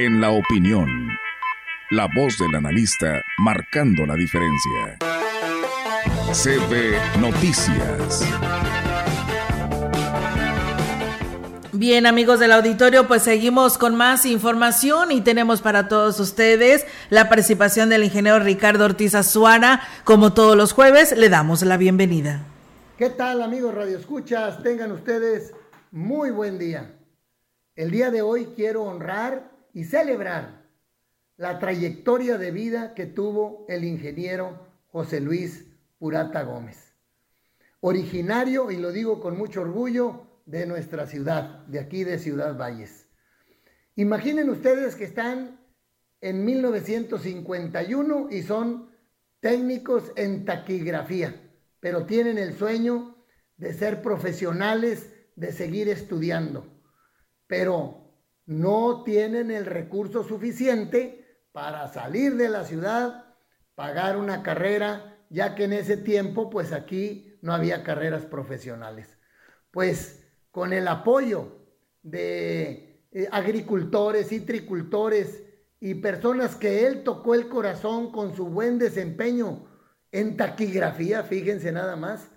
En la opinión, la voz del analista marcando la diferencia. CB Noticias. Bien, amigos del auditorio, pues seguimos con más información y tenemos para todos ustedes la participación del ingeniero Ricardo Ortiz Azuara. Como todos los jueves, le damos la bienvenida. ¿Qué tal, amigos Radio Escuchas? Tengan ustedes muy buen día. El día de hoy quiero honrar y celebrar la trayectoria de vida que tuvo el ingeniero José Luis Purata Gómez. Originario, y lo digo con mucho orgullo, de nuestra ciudad, de aquí de Ciudad Valles. Imaginen ustedes que están en 1951 y son técnicos en taquigrafía, pero tienen el sueño de ser profesionales, de seguir estudiando. Pero no tienen el recurso suficiente para salir de la ciudad, pagar una carrera, ya que en ese tiempo pues aquí no había carreras profesionales. Pues con el apoyo de eh, agricultores y tricultores y personas que él tocó el corazón con su buen desempeño en taquigrafía, fíjense nada más,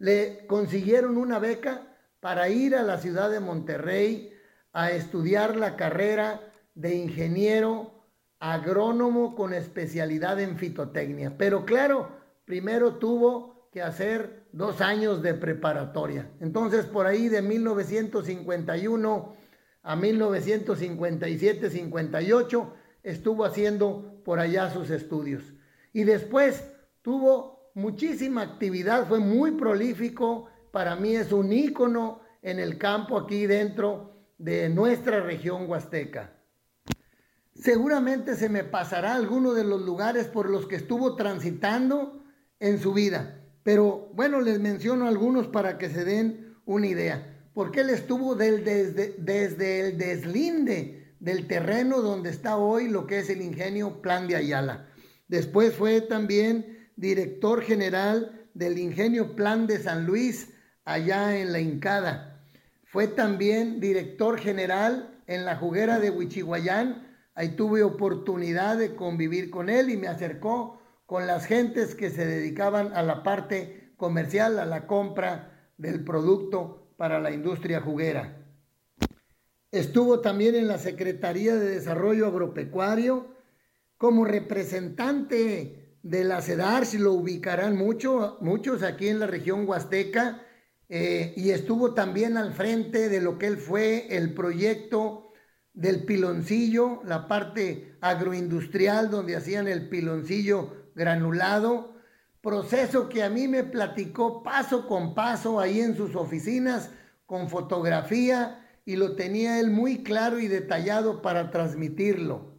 le consiguieron una beca para ir a la ciudad de Monterrey a estudiar la carrera de ingeniero agrónomo con especialidad en fitotecnia. Pero claro, primero tuvo que hacer dos años de preparatoria. Entonces, por ahí de 1951 a 1957-58 estuvo haciendo por allá sus estudios. Y después tuvo muchísima actividad, fue muy prolífico, para mí es un ícono en el campo aquí dentro de nuestra región huasteca. Seguramente se me pasará alguno de los lugares por los que estuvo transitando en su vida, pero bueno, les menciono algunos para que se den una idea. Porque él estuvo desde, desde el deslinde del terreno donde está hoy lo que es el ingenio Plan de Ayala. Después fue también director general del ingenio Plan de San Luis, allá en la Incada fue también director general en la juguera de Huichihuayán. Ahí tuve oportunidad de convivir con él y me acercó con las gentes que se dedicaban a la parte comercial, a la compra del producto para la industria juguera. Estuvo también en la Secretaría de Desarrollo Agropecuario como representante de la CEDAR, si lo ubicarán mucho, muchos aquí en la región huasteca, eh, y estuvo también al frente de lo que él fue el proyecto del piloncillo, la parte agroindustrial donde hacían el piloncillo granulado, proceso que a mí me platicó paso con paso ahí en sus oficinas con fotografía y lo tenía él muy claro y detallado para transmitirlo.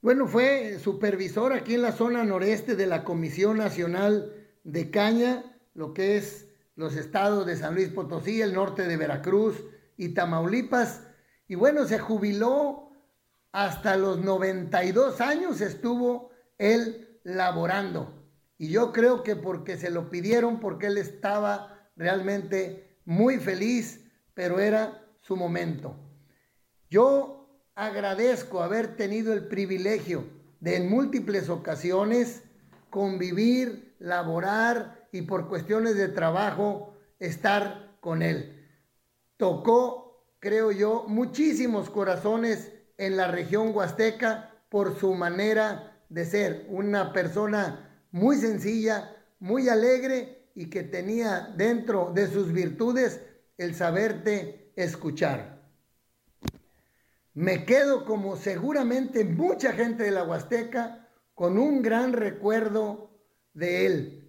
Bueno, fue supervisor aquí en la zona noreste de la Comisión Nacional de Caña, lo que es los estados de San Luis Potosí, el norte de Veracruz y Tamaulipas. Y bueno, se jubiló hasta los 92 años estuvo él laborando. Y yo creo que porque se lo pidieron, porque él estaba realmente muy feliz, pero era su momento. Yo agradezco haber tenido el privilegio de en múltiples ocasiones convivir, laborar y por cuestiones de trabajo estar con él. Tocó, creo yo, muchísimos corazones en la región huasteca por su manera de ser, una persona muy sencilla, muy alegre y que tenía dentro de sus virtudes el saberte escuchar. Me quedo como seguramente mucha gente de la Huasteca con un gran recuerdo de él.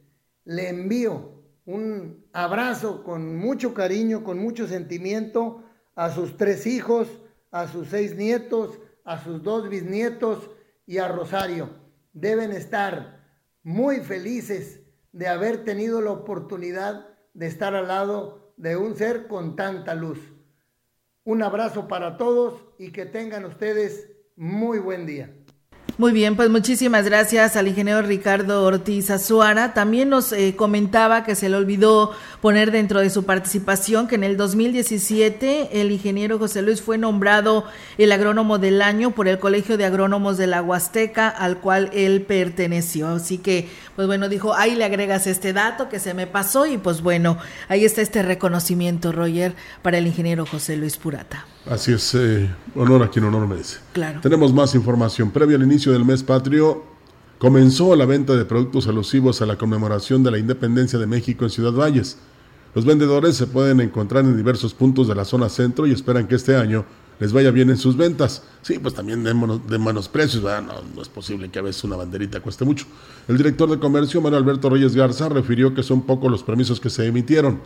Le envío un abrazo con mucho cariño, con mucho sentimiento a sus tres hijos, a sus seis nietos, a sus dos bisnietos y a Rosario. Deben estar muy felices de haber tenido la oportunidad de estar al lado de un ser con tanta luz. Un abrazo para todos y que tengan ustedes muy buen día. Muy bien, pues muchísimas gracias al ingeniero Ricardo Ortiz Azuara. También nos eh, comentaba que se le olvidó poner dentro de su participación que en el 2017 el ingeniero José Luis fue nombrado el agrónomo del año por el Colegio de Agrónomos de la Huasteca al cual él perteneció. Así que, pues bueno, dijo, ahí le agregas este dato que se me pasó y pues bueno, ahí está este reconocimiento, Roger, para el ingeniero José Luis Purata. Así es, eh, honor a quien honor merece. Claro. Tenemos más información. Previo al inicio del mes patrio, comenzó la venta de productos alusivos a la conmemoración de la independencia de México en Ciudad Valles. Los vendedores se pueden encontrar en diversos puntos de la zona centro y esperan que este año les vaya bien en sus ventas. Sí, pues también de, manos precios, no, no, es posible que a veces una banderita cueste mucho. El director de comercio, Manuel Alberto Reyes Garza, refirió que son pocos los permisos que se emitieron.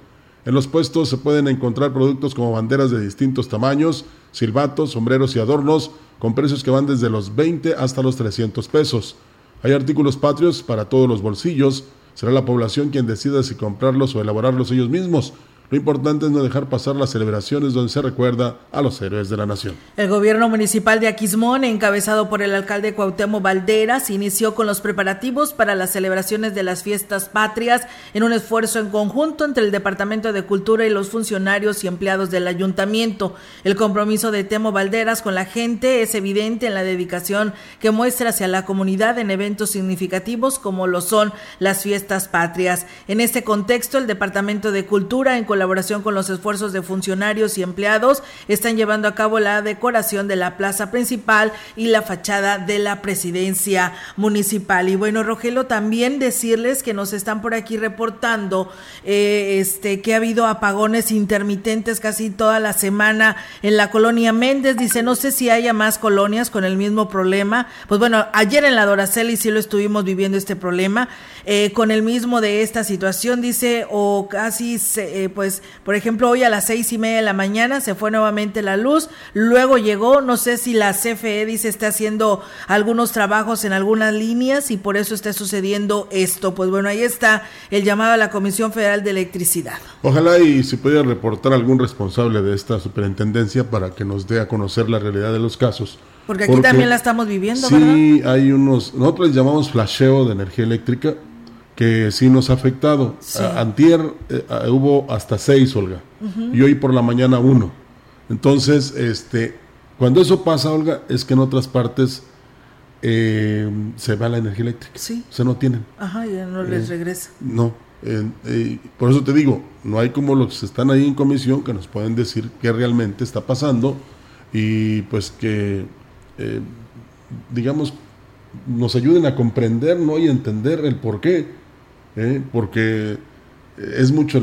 En los puestos se pueden encontrar productos como banderas de distintos tamaños, silbatos, sombreros y adornos, con precios que van desde los 20 hasta los 300 pesos. Hay artículos patrios para todos los bolsillos. Será la población quien decida si comprarlos o elaborarlos ellos mismos. Lo importante es no dejar pasar las celebraciones donde se recuerda a los héroes de la nación. El gobierno municipal de Aquismón, encabezado por el alcalde Cuauhtémoc Valderas, inició con los preparativos para las celebraciones de las fiestas patrias en un esfuerzo en conjunto entre el Departamento de Cultura y los funcionarios y empleados del ayuntamiento. El compromiso de Temo Valderas con la gente es evidente en la dedicación que muestra hacia la comunidad en eventos significativos como lo son las fiestas patrias. En este contexto, el Departamento de Cultura, en colaboración con los esfuerzos de funcionarios y empleados, están llevando a cabo la decoración de la plaza principal y la fachada de la presidencia municipal. Y bueno, Rogelio, también decirles que nos están por aquí reportando eh, este que ha habido apagones intermitentes casi toda la semana en la colonia Méndez. Dice, no sé si haya más colonias con el mismo problema. Pues bueno, ayer en la Doraceli sí lo estuvimos viviendo este problema, eh, con el mismo de esta situación, dice, o casi, eh, pues pues, por ejemplo, hoy a las seis y media de la mañana se fue nuevamente la luz, luego llegó, no sé si la CFE dice está haciendo algunos trabajos en algunas líneas y por eso está sucediendo esto. Pues bueno, ahí está el llamado a la Comisión Federal de Electricidad. Ojalá y se pudiera reportar algún responsable de esta superintendencia para que nos dé a conocer la realidad de los casos. Porque aquí también la estamos viviendo, sí, hay unos, nosotros les llamamos flasheo de energía eléctrica, que sí nos ha afectado. Antier eh, hubo hasta seis, Olga, y hoy por la mañana uno. Entonces, este, cuando eso pasa, Olga, es que en otras partes eh, se va la energía eléctrica. Sí. O sea, no tienen. Ajá, ya no les eh, regresa. No. por eso te digo, no hay como los que están ahí en comisión que nos pueden decir qué realmente está pasando y pues que, digamos, nos ayuden a comprender ¿no? y entender el por qué, ¿eh? porque es mucho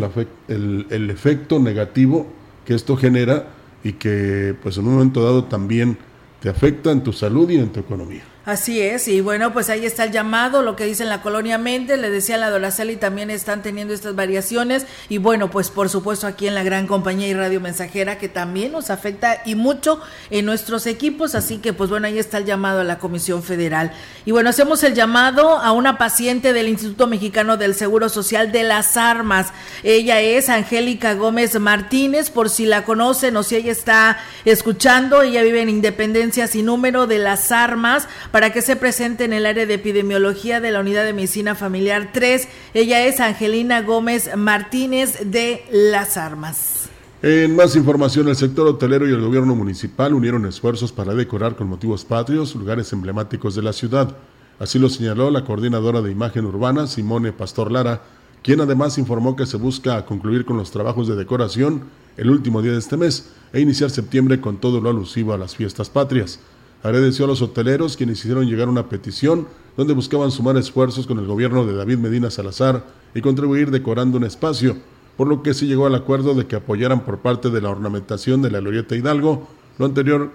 el, el, efecto negativo que esto genera y que pues en un momento dado también te afecta en tu salud y en tu economía. Así es, y bueno, pues ahí está el llamado, lo que dice en la colonia Méndez, le decía la y también están teniendo estas variaciones, y bueno, pues por supuesto aquí en la gran compañía y radio mensajera que también nos afecta y mucho en nuestros equipos, así que pues bueno, ahí está el llamado a la Comisión Federal. Y bueno, hacemos el llamado a una paciente del Instituto Mexicano del Seguro Social de las Armas. Ella es Angélica Gómez Martínez, por si la conocen o si ella está escuchando, ella vive en Independencia sin número de las Armas para que se presente en el área de epidemiología de la Unidad de Medicina Familiar 3. Ella es Angelina Gómez Martínez de Las Armas. En más información, el sector hotelero y el gobierno municipal unieron esfuerzos para decorar con motivos patrios lugares emblemáticos de la ciudad. Así lo señaló la coordinadora de imagen urbana, Simone Pastor Lara, quien además informó que se busca concluir con los trabajos de decoración el último día de este mes e iniciar septiembre con todo lo alusivo a las fiestas patrias. Agradeció a los hoteleros quienes hicieron llegar una petición donde buscaban sumar esfuerzos con el gobierno de David Medina Salazar y contribuir decorando un espacio, por lo que se llegó al acuerdo de que apoyaran por parte de la ornamentación de la Glorieta Hidalgo lo anterior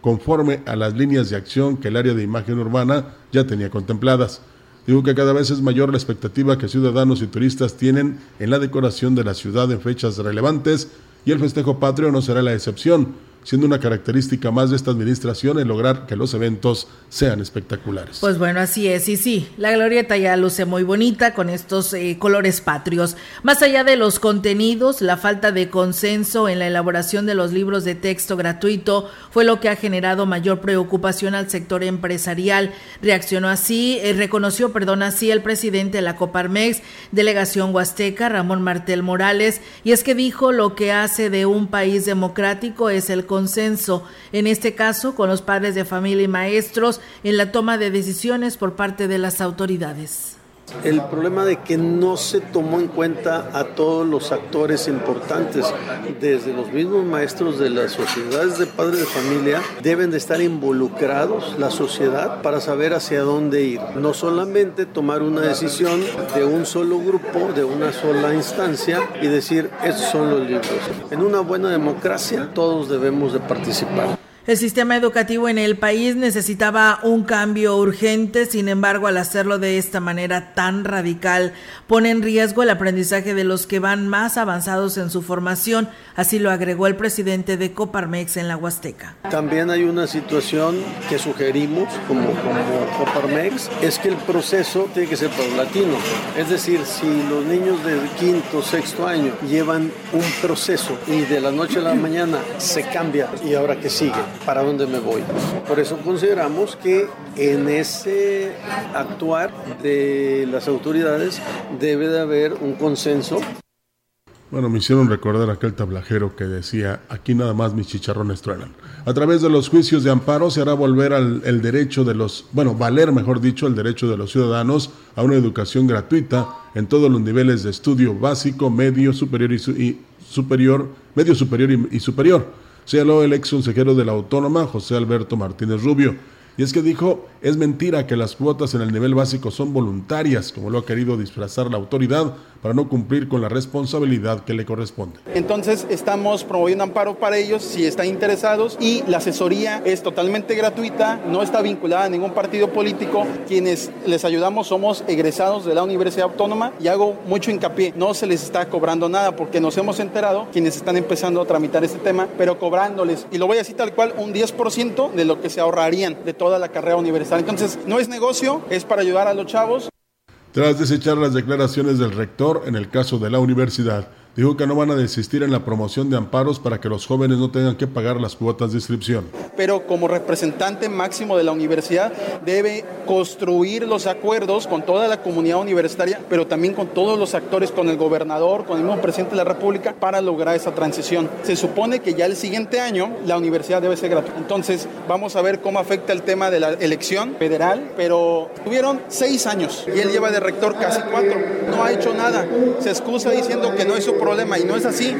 conforme a las líneas de acción que el área de imagen urbana ya tenía contempladas. Digo que cada vez es mayor la expectativa que ciudadanos y turistas tienen en la decoración de la ciudad en fechas relevantes y el festejo patrio no será la excepción siendo una característica más de esta administración el lograr que los eventos sean espectaculares. Pues bueno, así es, y sí, la glorieta ya luce muy bonita con estos eh, colores patrios. Más allá de los contenidos, la falta de consenso en la elaboración de los libros de texto gratuito fue lo que ha generado mayor preocupación al sector empresarial. Reaccionó así, eh, reconoció, perdón, así el presidente de la Coparmex, delegación Huasteca, Ramón Martel Morales, y es que dijo lo que hace de un país democrático es el consenso, en este caso con los padres de familia y maestros, en la toma de decisiones por parte de las autoridades el problema de que no se tomó en cuenta a todos los actores importantes, desde los mismos maestros de las sociedades de padres de familia, deben de estar involucrados la sociedad para saber hacia dónde ir. No solamente tomar una decisión de un solo grupo, de una sola instancia y decir, estos son los libros. En una buena democracia todos debemos de participar. El sistema educativo en el país necesitaba un cambio urgente, sin embargo, al hacerlo de esta manera tan radical, pone en riesgo el aprendizaje de los que van más avanzados en su formación, así lo agregó el presidente de Coparmex en la Huasteca. También hay una situación que sugerimos como, Coparmex, es que el proceso tiene que ser paulatino, es decir, si los niños de quinto, sexto año llevan un proceso y de la noche a la mañana se cambia y ahora que sigue para dónde me voy. Por eso consideramos que en ese actuar de las autoridades debe de haber un consenso. Bueno, me hicieron recordar aquel tablajero que decía, aquí nada más mis chicharrones truenan. A través de los juicios de amparo se hará volver al el derecho de los, bueno, valer, mejor dicho, el derecho de los ciudadanos a una educación gratuita en todos los niveles de estudio básico, medio, superior y, superior, medio superior y superior señaló el ex consejero de la Autónoma, José Alberto Martínez Rubio. Y es que dijo, es mentira que las cuotas en el nivel básico son voluntarias, como lo ha querido disfrazar la autoridad, para no cumplir con la responsabilidad que le corresponde. Entonces estamos promoviendo amparo para ellos si están interesados y la asesoría es totalmente gratuita, no está vinculada a ningún partido político. Quienes les ayudamos somos egresados de la Universidad Autónoma y hago mucho hincapié, no se les está cobrando nada porque nos hemos enterado quienes están empezando a tramitar este tema, pero cobrándoles, y lo voy a decir tal cual, un 10% de lo que se ahorrarían de toda la carrera universitaria. Entonces no es negocio, es para ayudar a los chavos. Tras desechar las declaraciones del rector en el caso de la universidad, dijo que no van a desistir en la promoción de amparos para que los jóvenes no tengan que pagar las cuotas de inscripción. Pero como representante máximo de la universidad debe construir los acuerdos con toda la comunidad universitaria, pero también con todos los actores, con el gobernador, con el mismo presidente de la República, para lograr esa transición. Se supone que ya el siguiente año la universidad debe ser gratuita. Entonces vamos a ver cómo afecta el tema de la elección federal, pero tuvieron seis años y él lleva de rector casi cuatro. No ha hecho nada. Se excusa diciendo que no es su problema y no es así.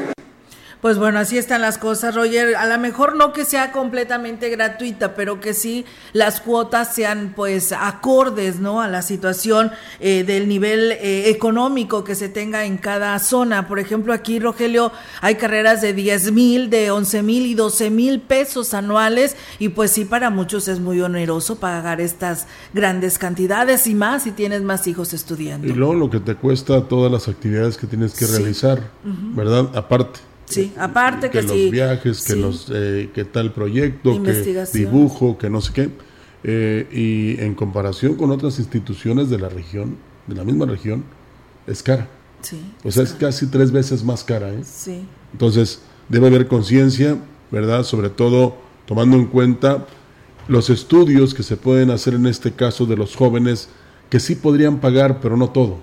Pues bueno, así están las cosas, Roger. A lo mejor no que sea completamente gratuita, pero que sí las cuotas sean pues acordes, ¿no? A la situación eh, del nivel eh, económico que se tenga en cada zona. Por ejemplo, aquí, Rogelio, hay carreras de 10 mil, de 11 mil y 12 mil pesos anuales y pues sí, para muchos es muy oneroso pagar estas grandes cantidades y más si tienes más hijos estudiando. Y luego lo que te cuesta todas las actividades que tienes que realizar, ¿verdad? Aparte. Sí, aparte que, que los viajes, que los eh, que tal proyecto, que dibujo, que no sé qué. Eh, y en comparación con otras instituciones de la región, de la misma región, es cara. Sí, o sea, es casi tres veces más cara. ¿eh? Sí. Entonces, debe haber conciencia, ¿verdad? Sobre todo tomando en cuenta los estudios que se pueden hacer en este caso de los jóvenes que sí podrían pagar, pero no todo,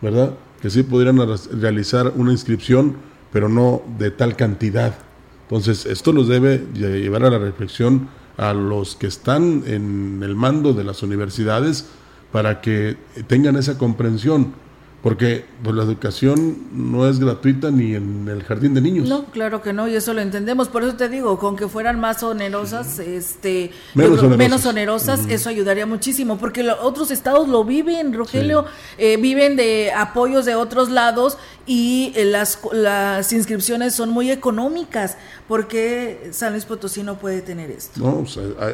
¿verdad? Que sí podrían realizar una inscripción pero no de tal cantidad. Entonces, esto los debe llevar a la reflexión a los que están en el mando de las universidades para que tengan esa comprensión porque pues, la educación no es gratuita ni en el jardín de niños. No, claro que no, y eso lo entendemos. Por eso te digo, con que fueran más onerosas, este, menos onerosas, eso ayudaría muchísimo, porque los otros estados lo viven, Rogelio, eh, viven de apoyos de otros lados y eh, las, las inscripciones son muy económicas. porque San Luis Potosí no puede tener esto? No,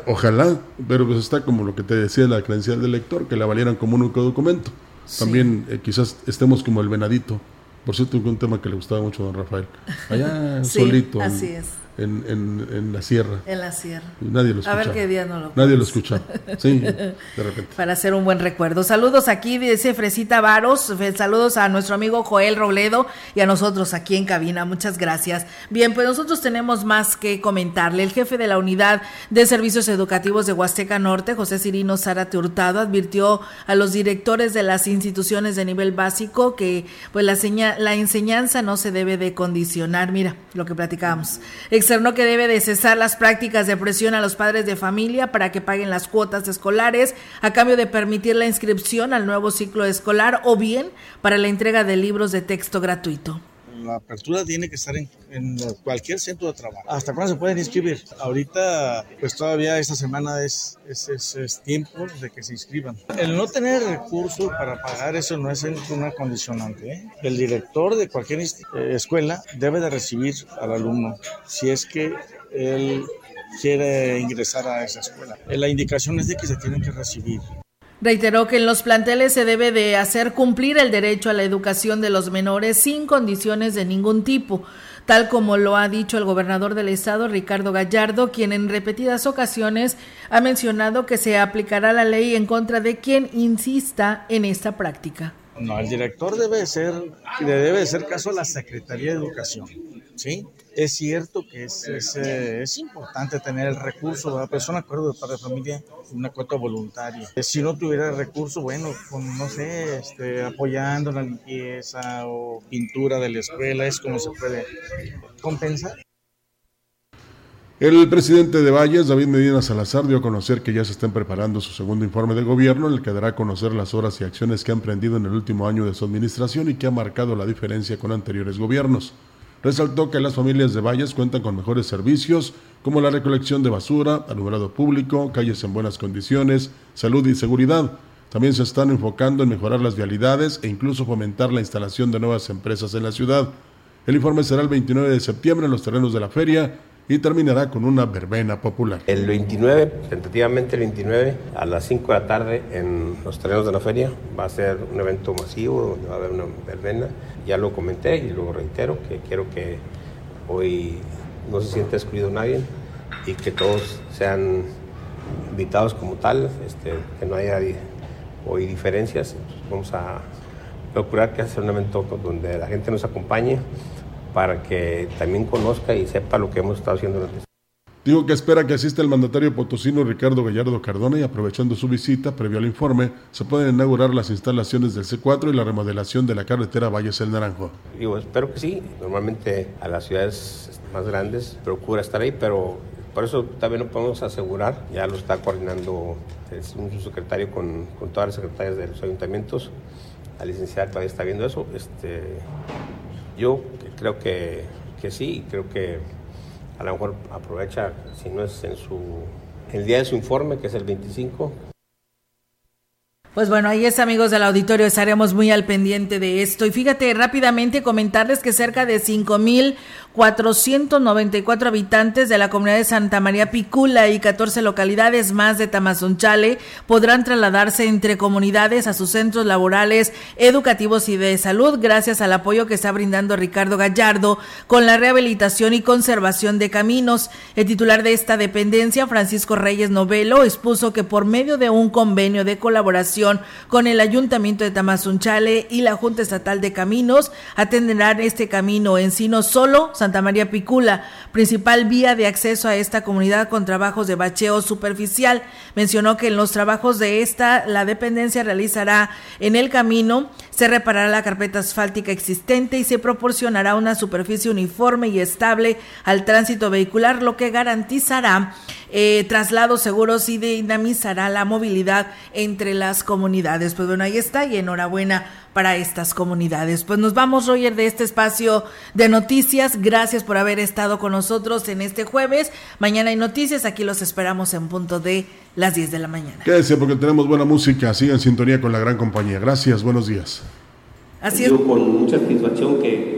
ojalá, pero pues está como lo que te decía la credencial del lector, que la valieran como un único documento. También eh, quizás estemos como el venadito. Por cierto, un tema que le gustaba mucho a don Rafael. Allá solito. Así es en, en, en, la sierra. En la sierra. nadie lo escucha. A ver qué día no lo Nadie lo escucha. Sí, de repente. Para hacer un buen recuerdo. Saludos aquí, dice Fresita Varos. Saludos a nuestro amigo Joel Robledo y a nosotros aquí en cabina. Muchas gracias. Bien, pues nosotros tenemos más que comentarle. El jefe de la Unidad de Servicios Educativos de Huasteca Norte, José Cirino Zárate Hurtado, advirtió a los directores de las instituciones de nivel básico que pues la, la enseñanza no se debe de condicionar. Mira lo que platicábamos externó que debe de cesar las prácticas de presión a los padres de familia para que paguen las cuotas escolares a cambio de permitir la inscripción al nuevo ciclo escolar o bien para la entrega de libros de texto gratuito la apertura tiene que estar en, cualquier centro de trabajo. ¿Hasta cuándo se pueden inscribir? Ahorita, pues todavía esta semana es, es, tiempo de que se inscriban. El no tener recursos para pagar eso no es una condicionante. ¿eh? El director de cualquier eh, escuela debe de recibir al alumno si es que él quiere ingresar a esa escuela. La indicación es de que se tienen que recibir. Reiteró que en los planteles se debe de hacer cumplir el derecho a la educación de los menores sin condiciones de ningún tipo, tal como lo ha dicho el gobernador del estado, Ricardo Gallardo, quien en repetidas ocasiones ha mencionado que se aplicará la ley en contra de quien insista en esta práctica. No, el director debe ser, le debe ser caso a la Secretaría de Educación, ¿sí? Es cierto que es, es, eh, es importante tener el recurso, ¿verdad? pero es un acuerdo de padre de familia, una cuota voluntaria. Si no tuviera el recurso, bueno, con, no sé, este, apoyando la limpieza o pintura de la escuela, es como se puede compensar. El presidente de Valles, David Medina Salazar, dio a conocer que ya se están preparando su segundo informe de gobierno, en el que dará a conocer las horas y acciones que ha emprendido en el último año de su administración y que ha marcado la diferencia con anteriores gobiernos. Resaltó que las familias de Valles cuentan con mejores servicios como la recolección de basura, alumbrado público, calles en buenas condiciones, salud y seguridad. También se están enfocando en mejorar las vialidades e incluso fomentar la instalación de nuevas empresas en la ciudad. El informe será el 29 de septiembre en los terrenos de la feria y terminará con una verbena popular. El 29, tentativamente el 29, a las 5 de la tarde en los terrenos de la feria, va a ser un evento masivo donde va a haber una verbena. Ya lo comenté y lo reitero, que quiero que hoy no se sienta excluido nadie y que todos sean invitados como tal, este, que no haya hoy diferencias. vamos a procurar que sea un evento donde la gente nos acompañe para que también conozca y sepa lo que hemos estado haciendo en Digo que espera que asista el mandatario potosino Ricardo Gallardo Cardona y aprovechando su visita, previo al informe, se pueden inaugurar las instalaciones del C4 y la remodelación de la carretera Valles el Naranjo. Digo, espero que sí. Normalmente a las ciudades más grandes procura estar ahí, pero por eso también no podemos asegurar. Ya lo está coordinando un subsecretario con, con todas las secretarias de los ayuntamientos. La licenciada todavía está viendo eso. Este, yo creo que que sí, creo que a lo mejor aprovecha, si no es en su el día de su informe, que es el 25, pues bueno, ahí es amigos del auditorio, estaremos muy al pendiente de esto. Y fíjate rápidamente comentarles que cerca de 5 mil 494 habitantes de la comunidad de Santa María Picula y 14 localidades más de Tamazunchale podrán trasladarse entre comunidades a sus centros laborales, educativos y de salud gracias al apoyo que está brindando Ricardo Gallardo con la rehabilitación y conservación de caminos. El titular de esta dependencia, Francisco Reyes Novelo, expuso que por medio de un convenio de colaboración con el Ayuntamiento de Tamazunchale y la Junta Estatal de Caminos, atenderán este camino en sí no solo María Picula, principal vía de acceso a esta comunidad con trabajos de bacheo superficial. Mencionó que en los trabajos de esta, la dependencia realizará en el camino, se reparará la carpeta asfáltica existente y se proporcionará una superficie uniforme y estable al tránsito vehicular, lo que garantizará eh, traslados seguros y dinamizará la movilidad entre las comunidades. Pues bueno, ahí está y enhorabuena para estas comunidades. Pues nos vamos, Roger, de este espacio de noticias. Gracias por haber estado con nosotros en este jueves. Mañana hay noticias. Aquí los esperamos en punto de las 10 de la mañana. Quédese porque tenemos buena música. Siga en sintonía con la gran compañía. Gracias. Buenos días. Así es. con mucha satisfacción que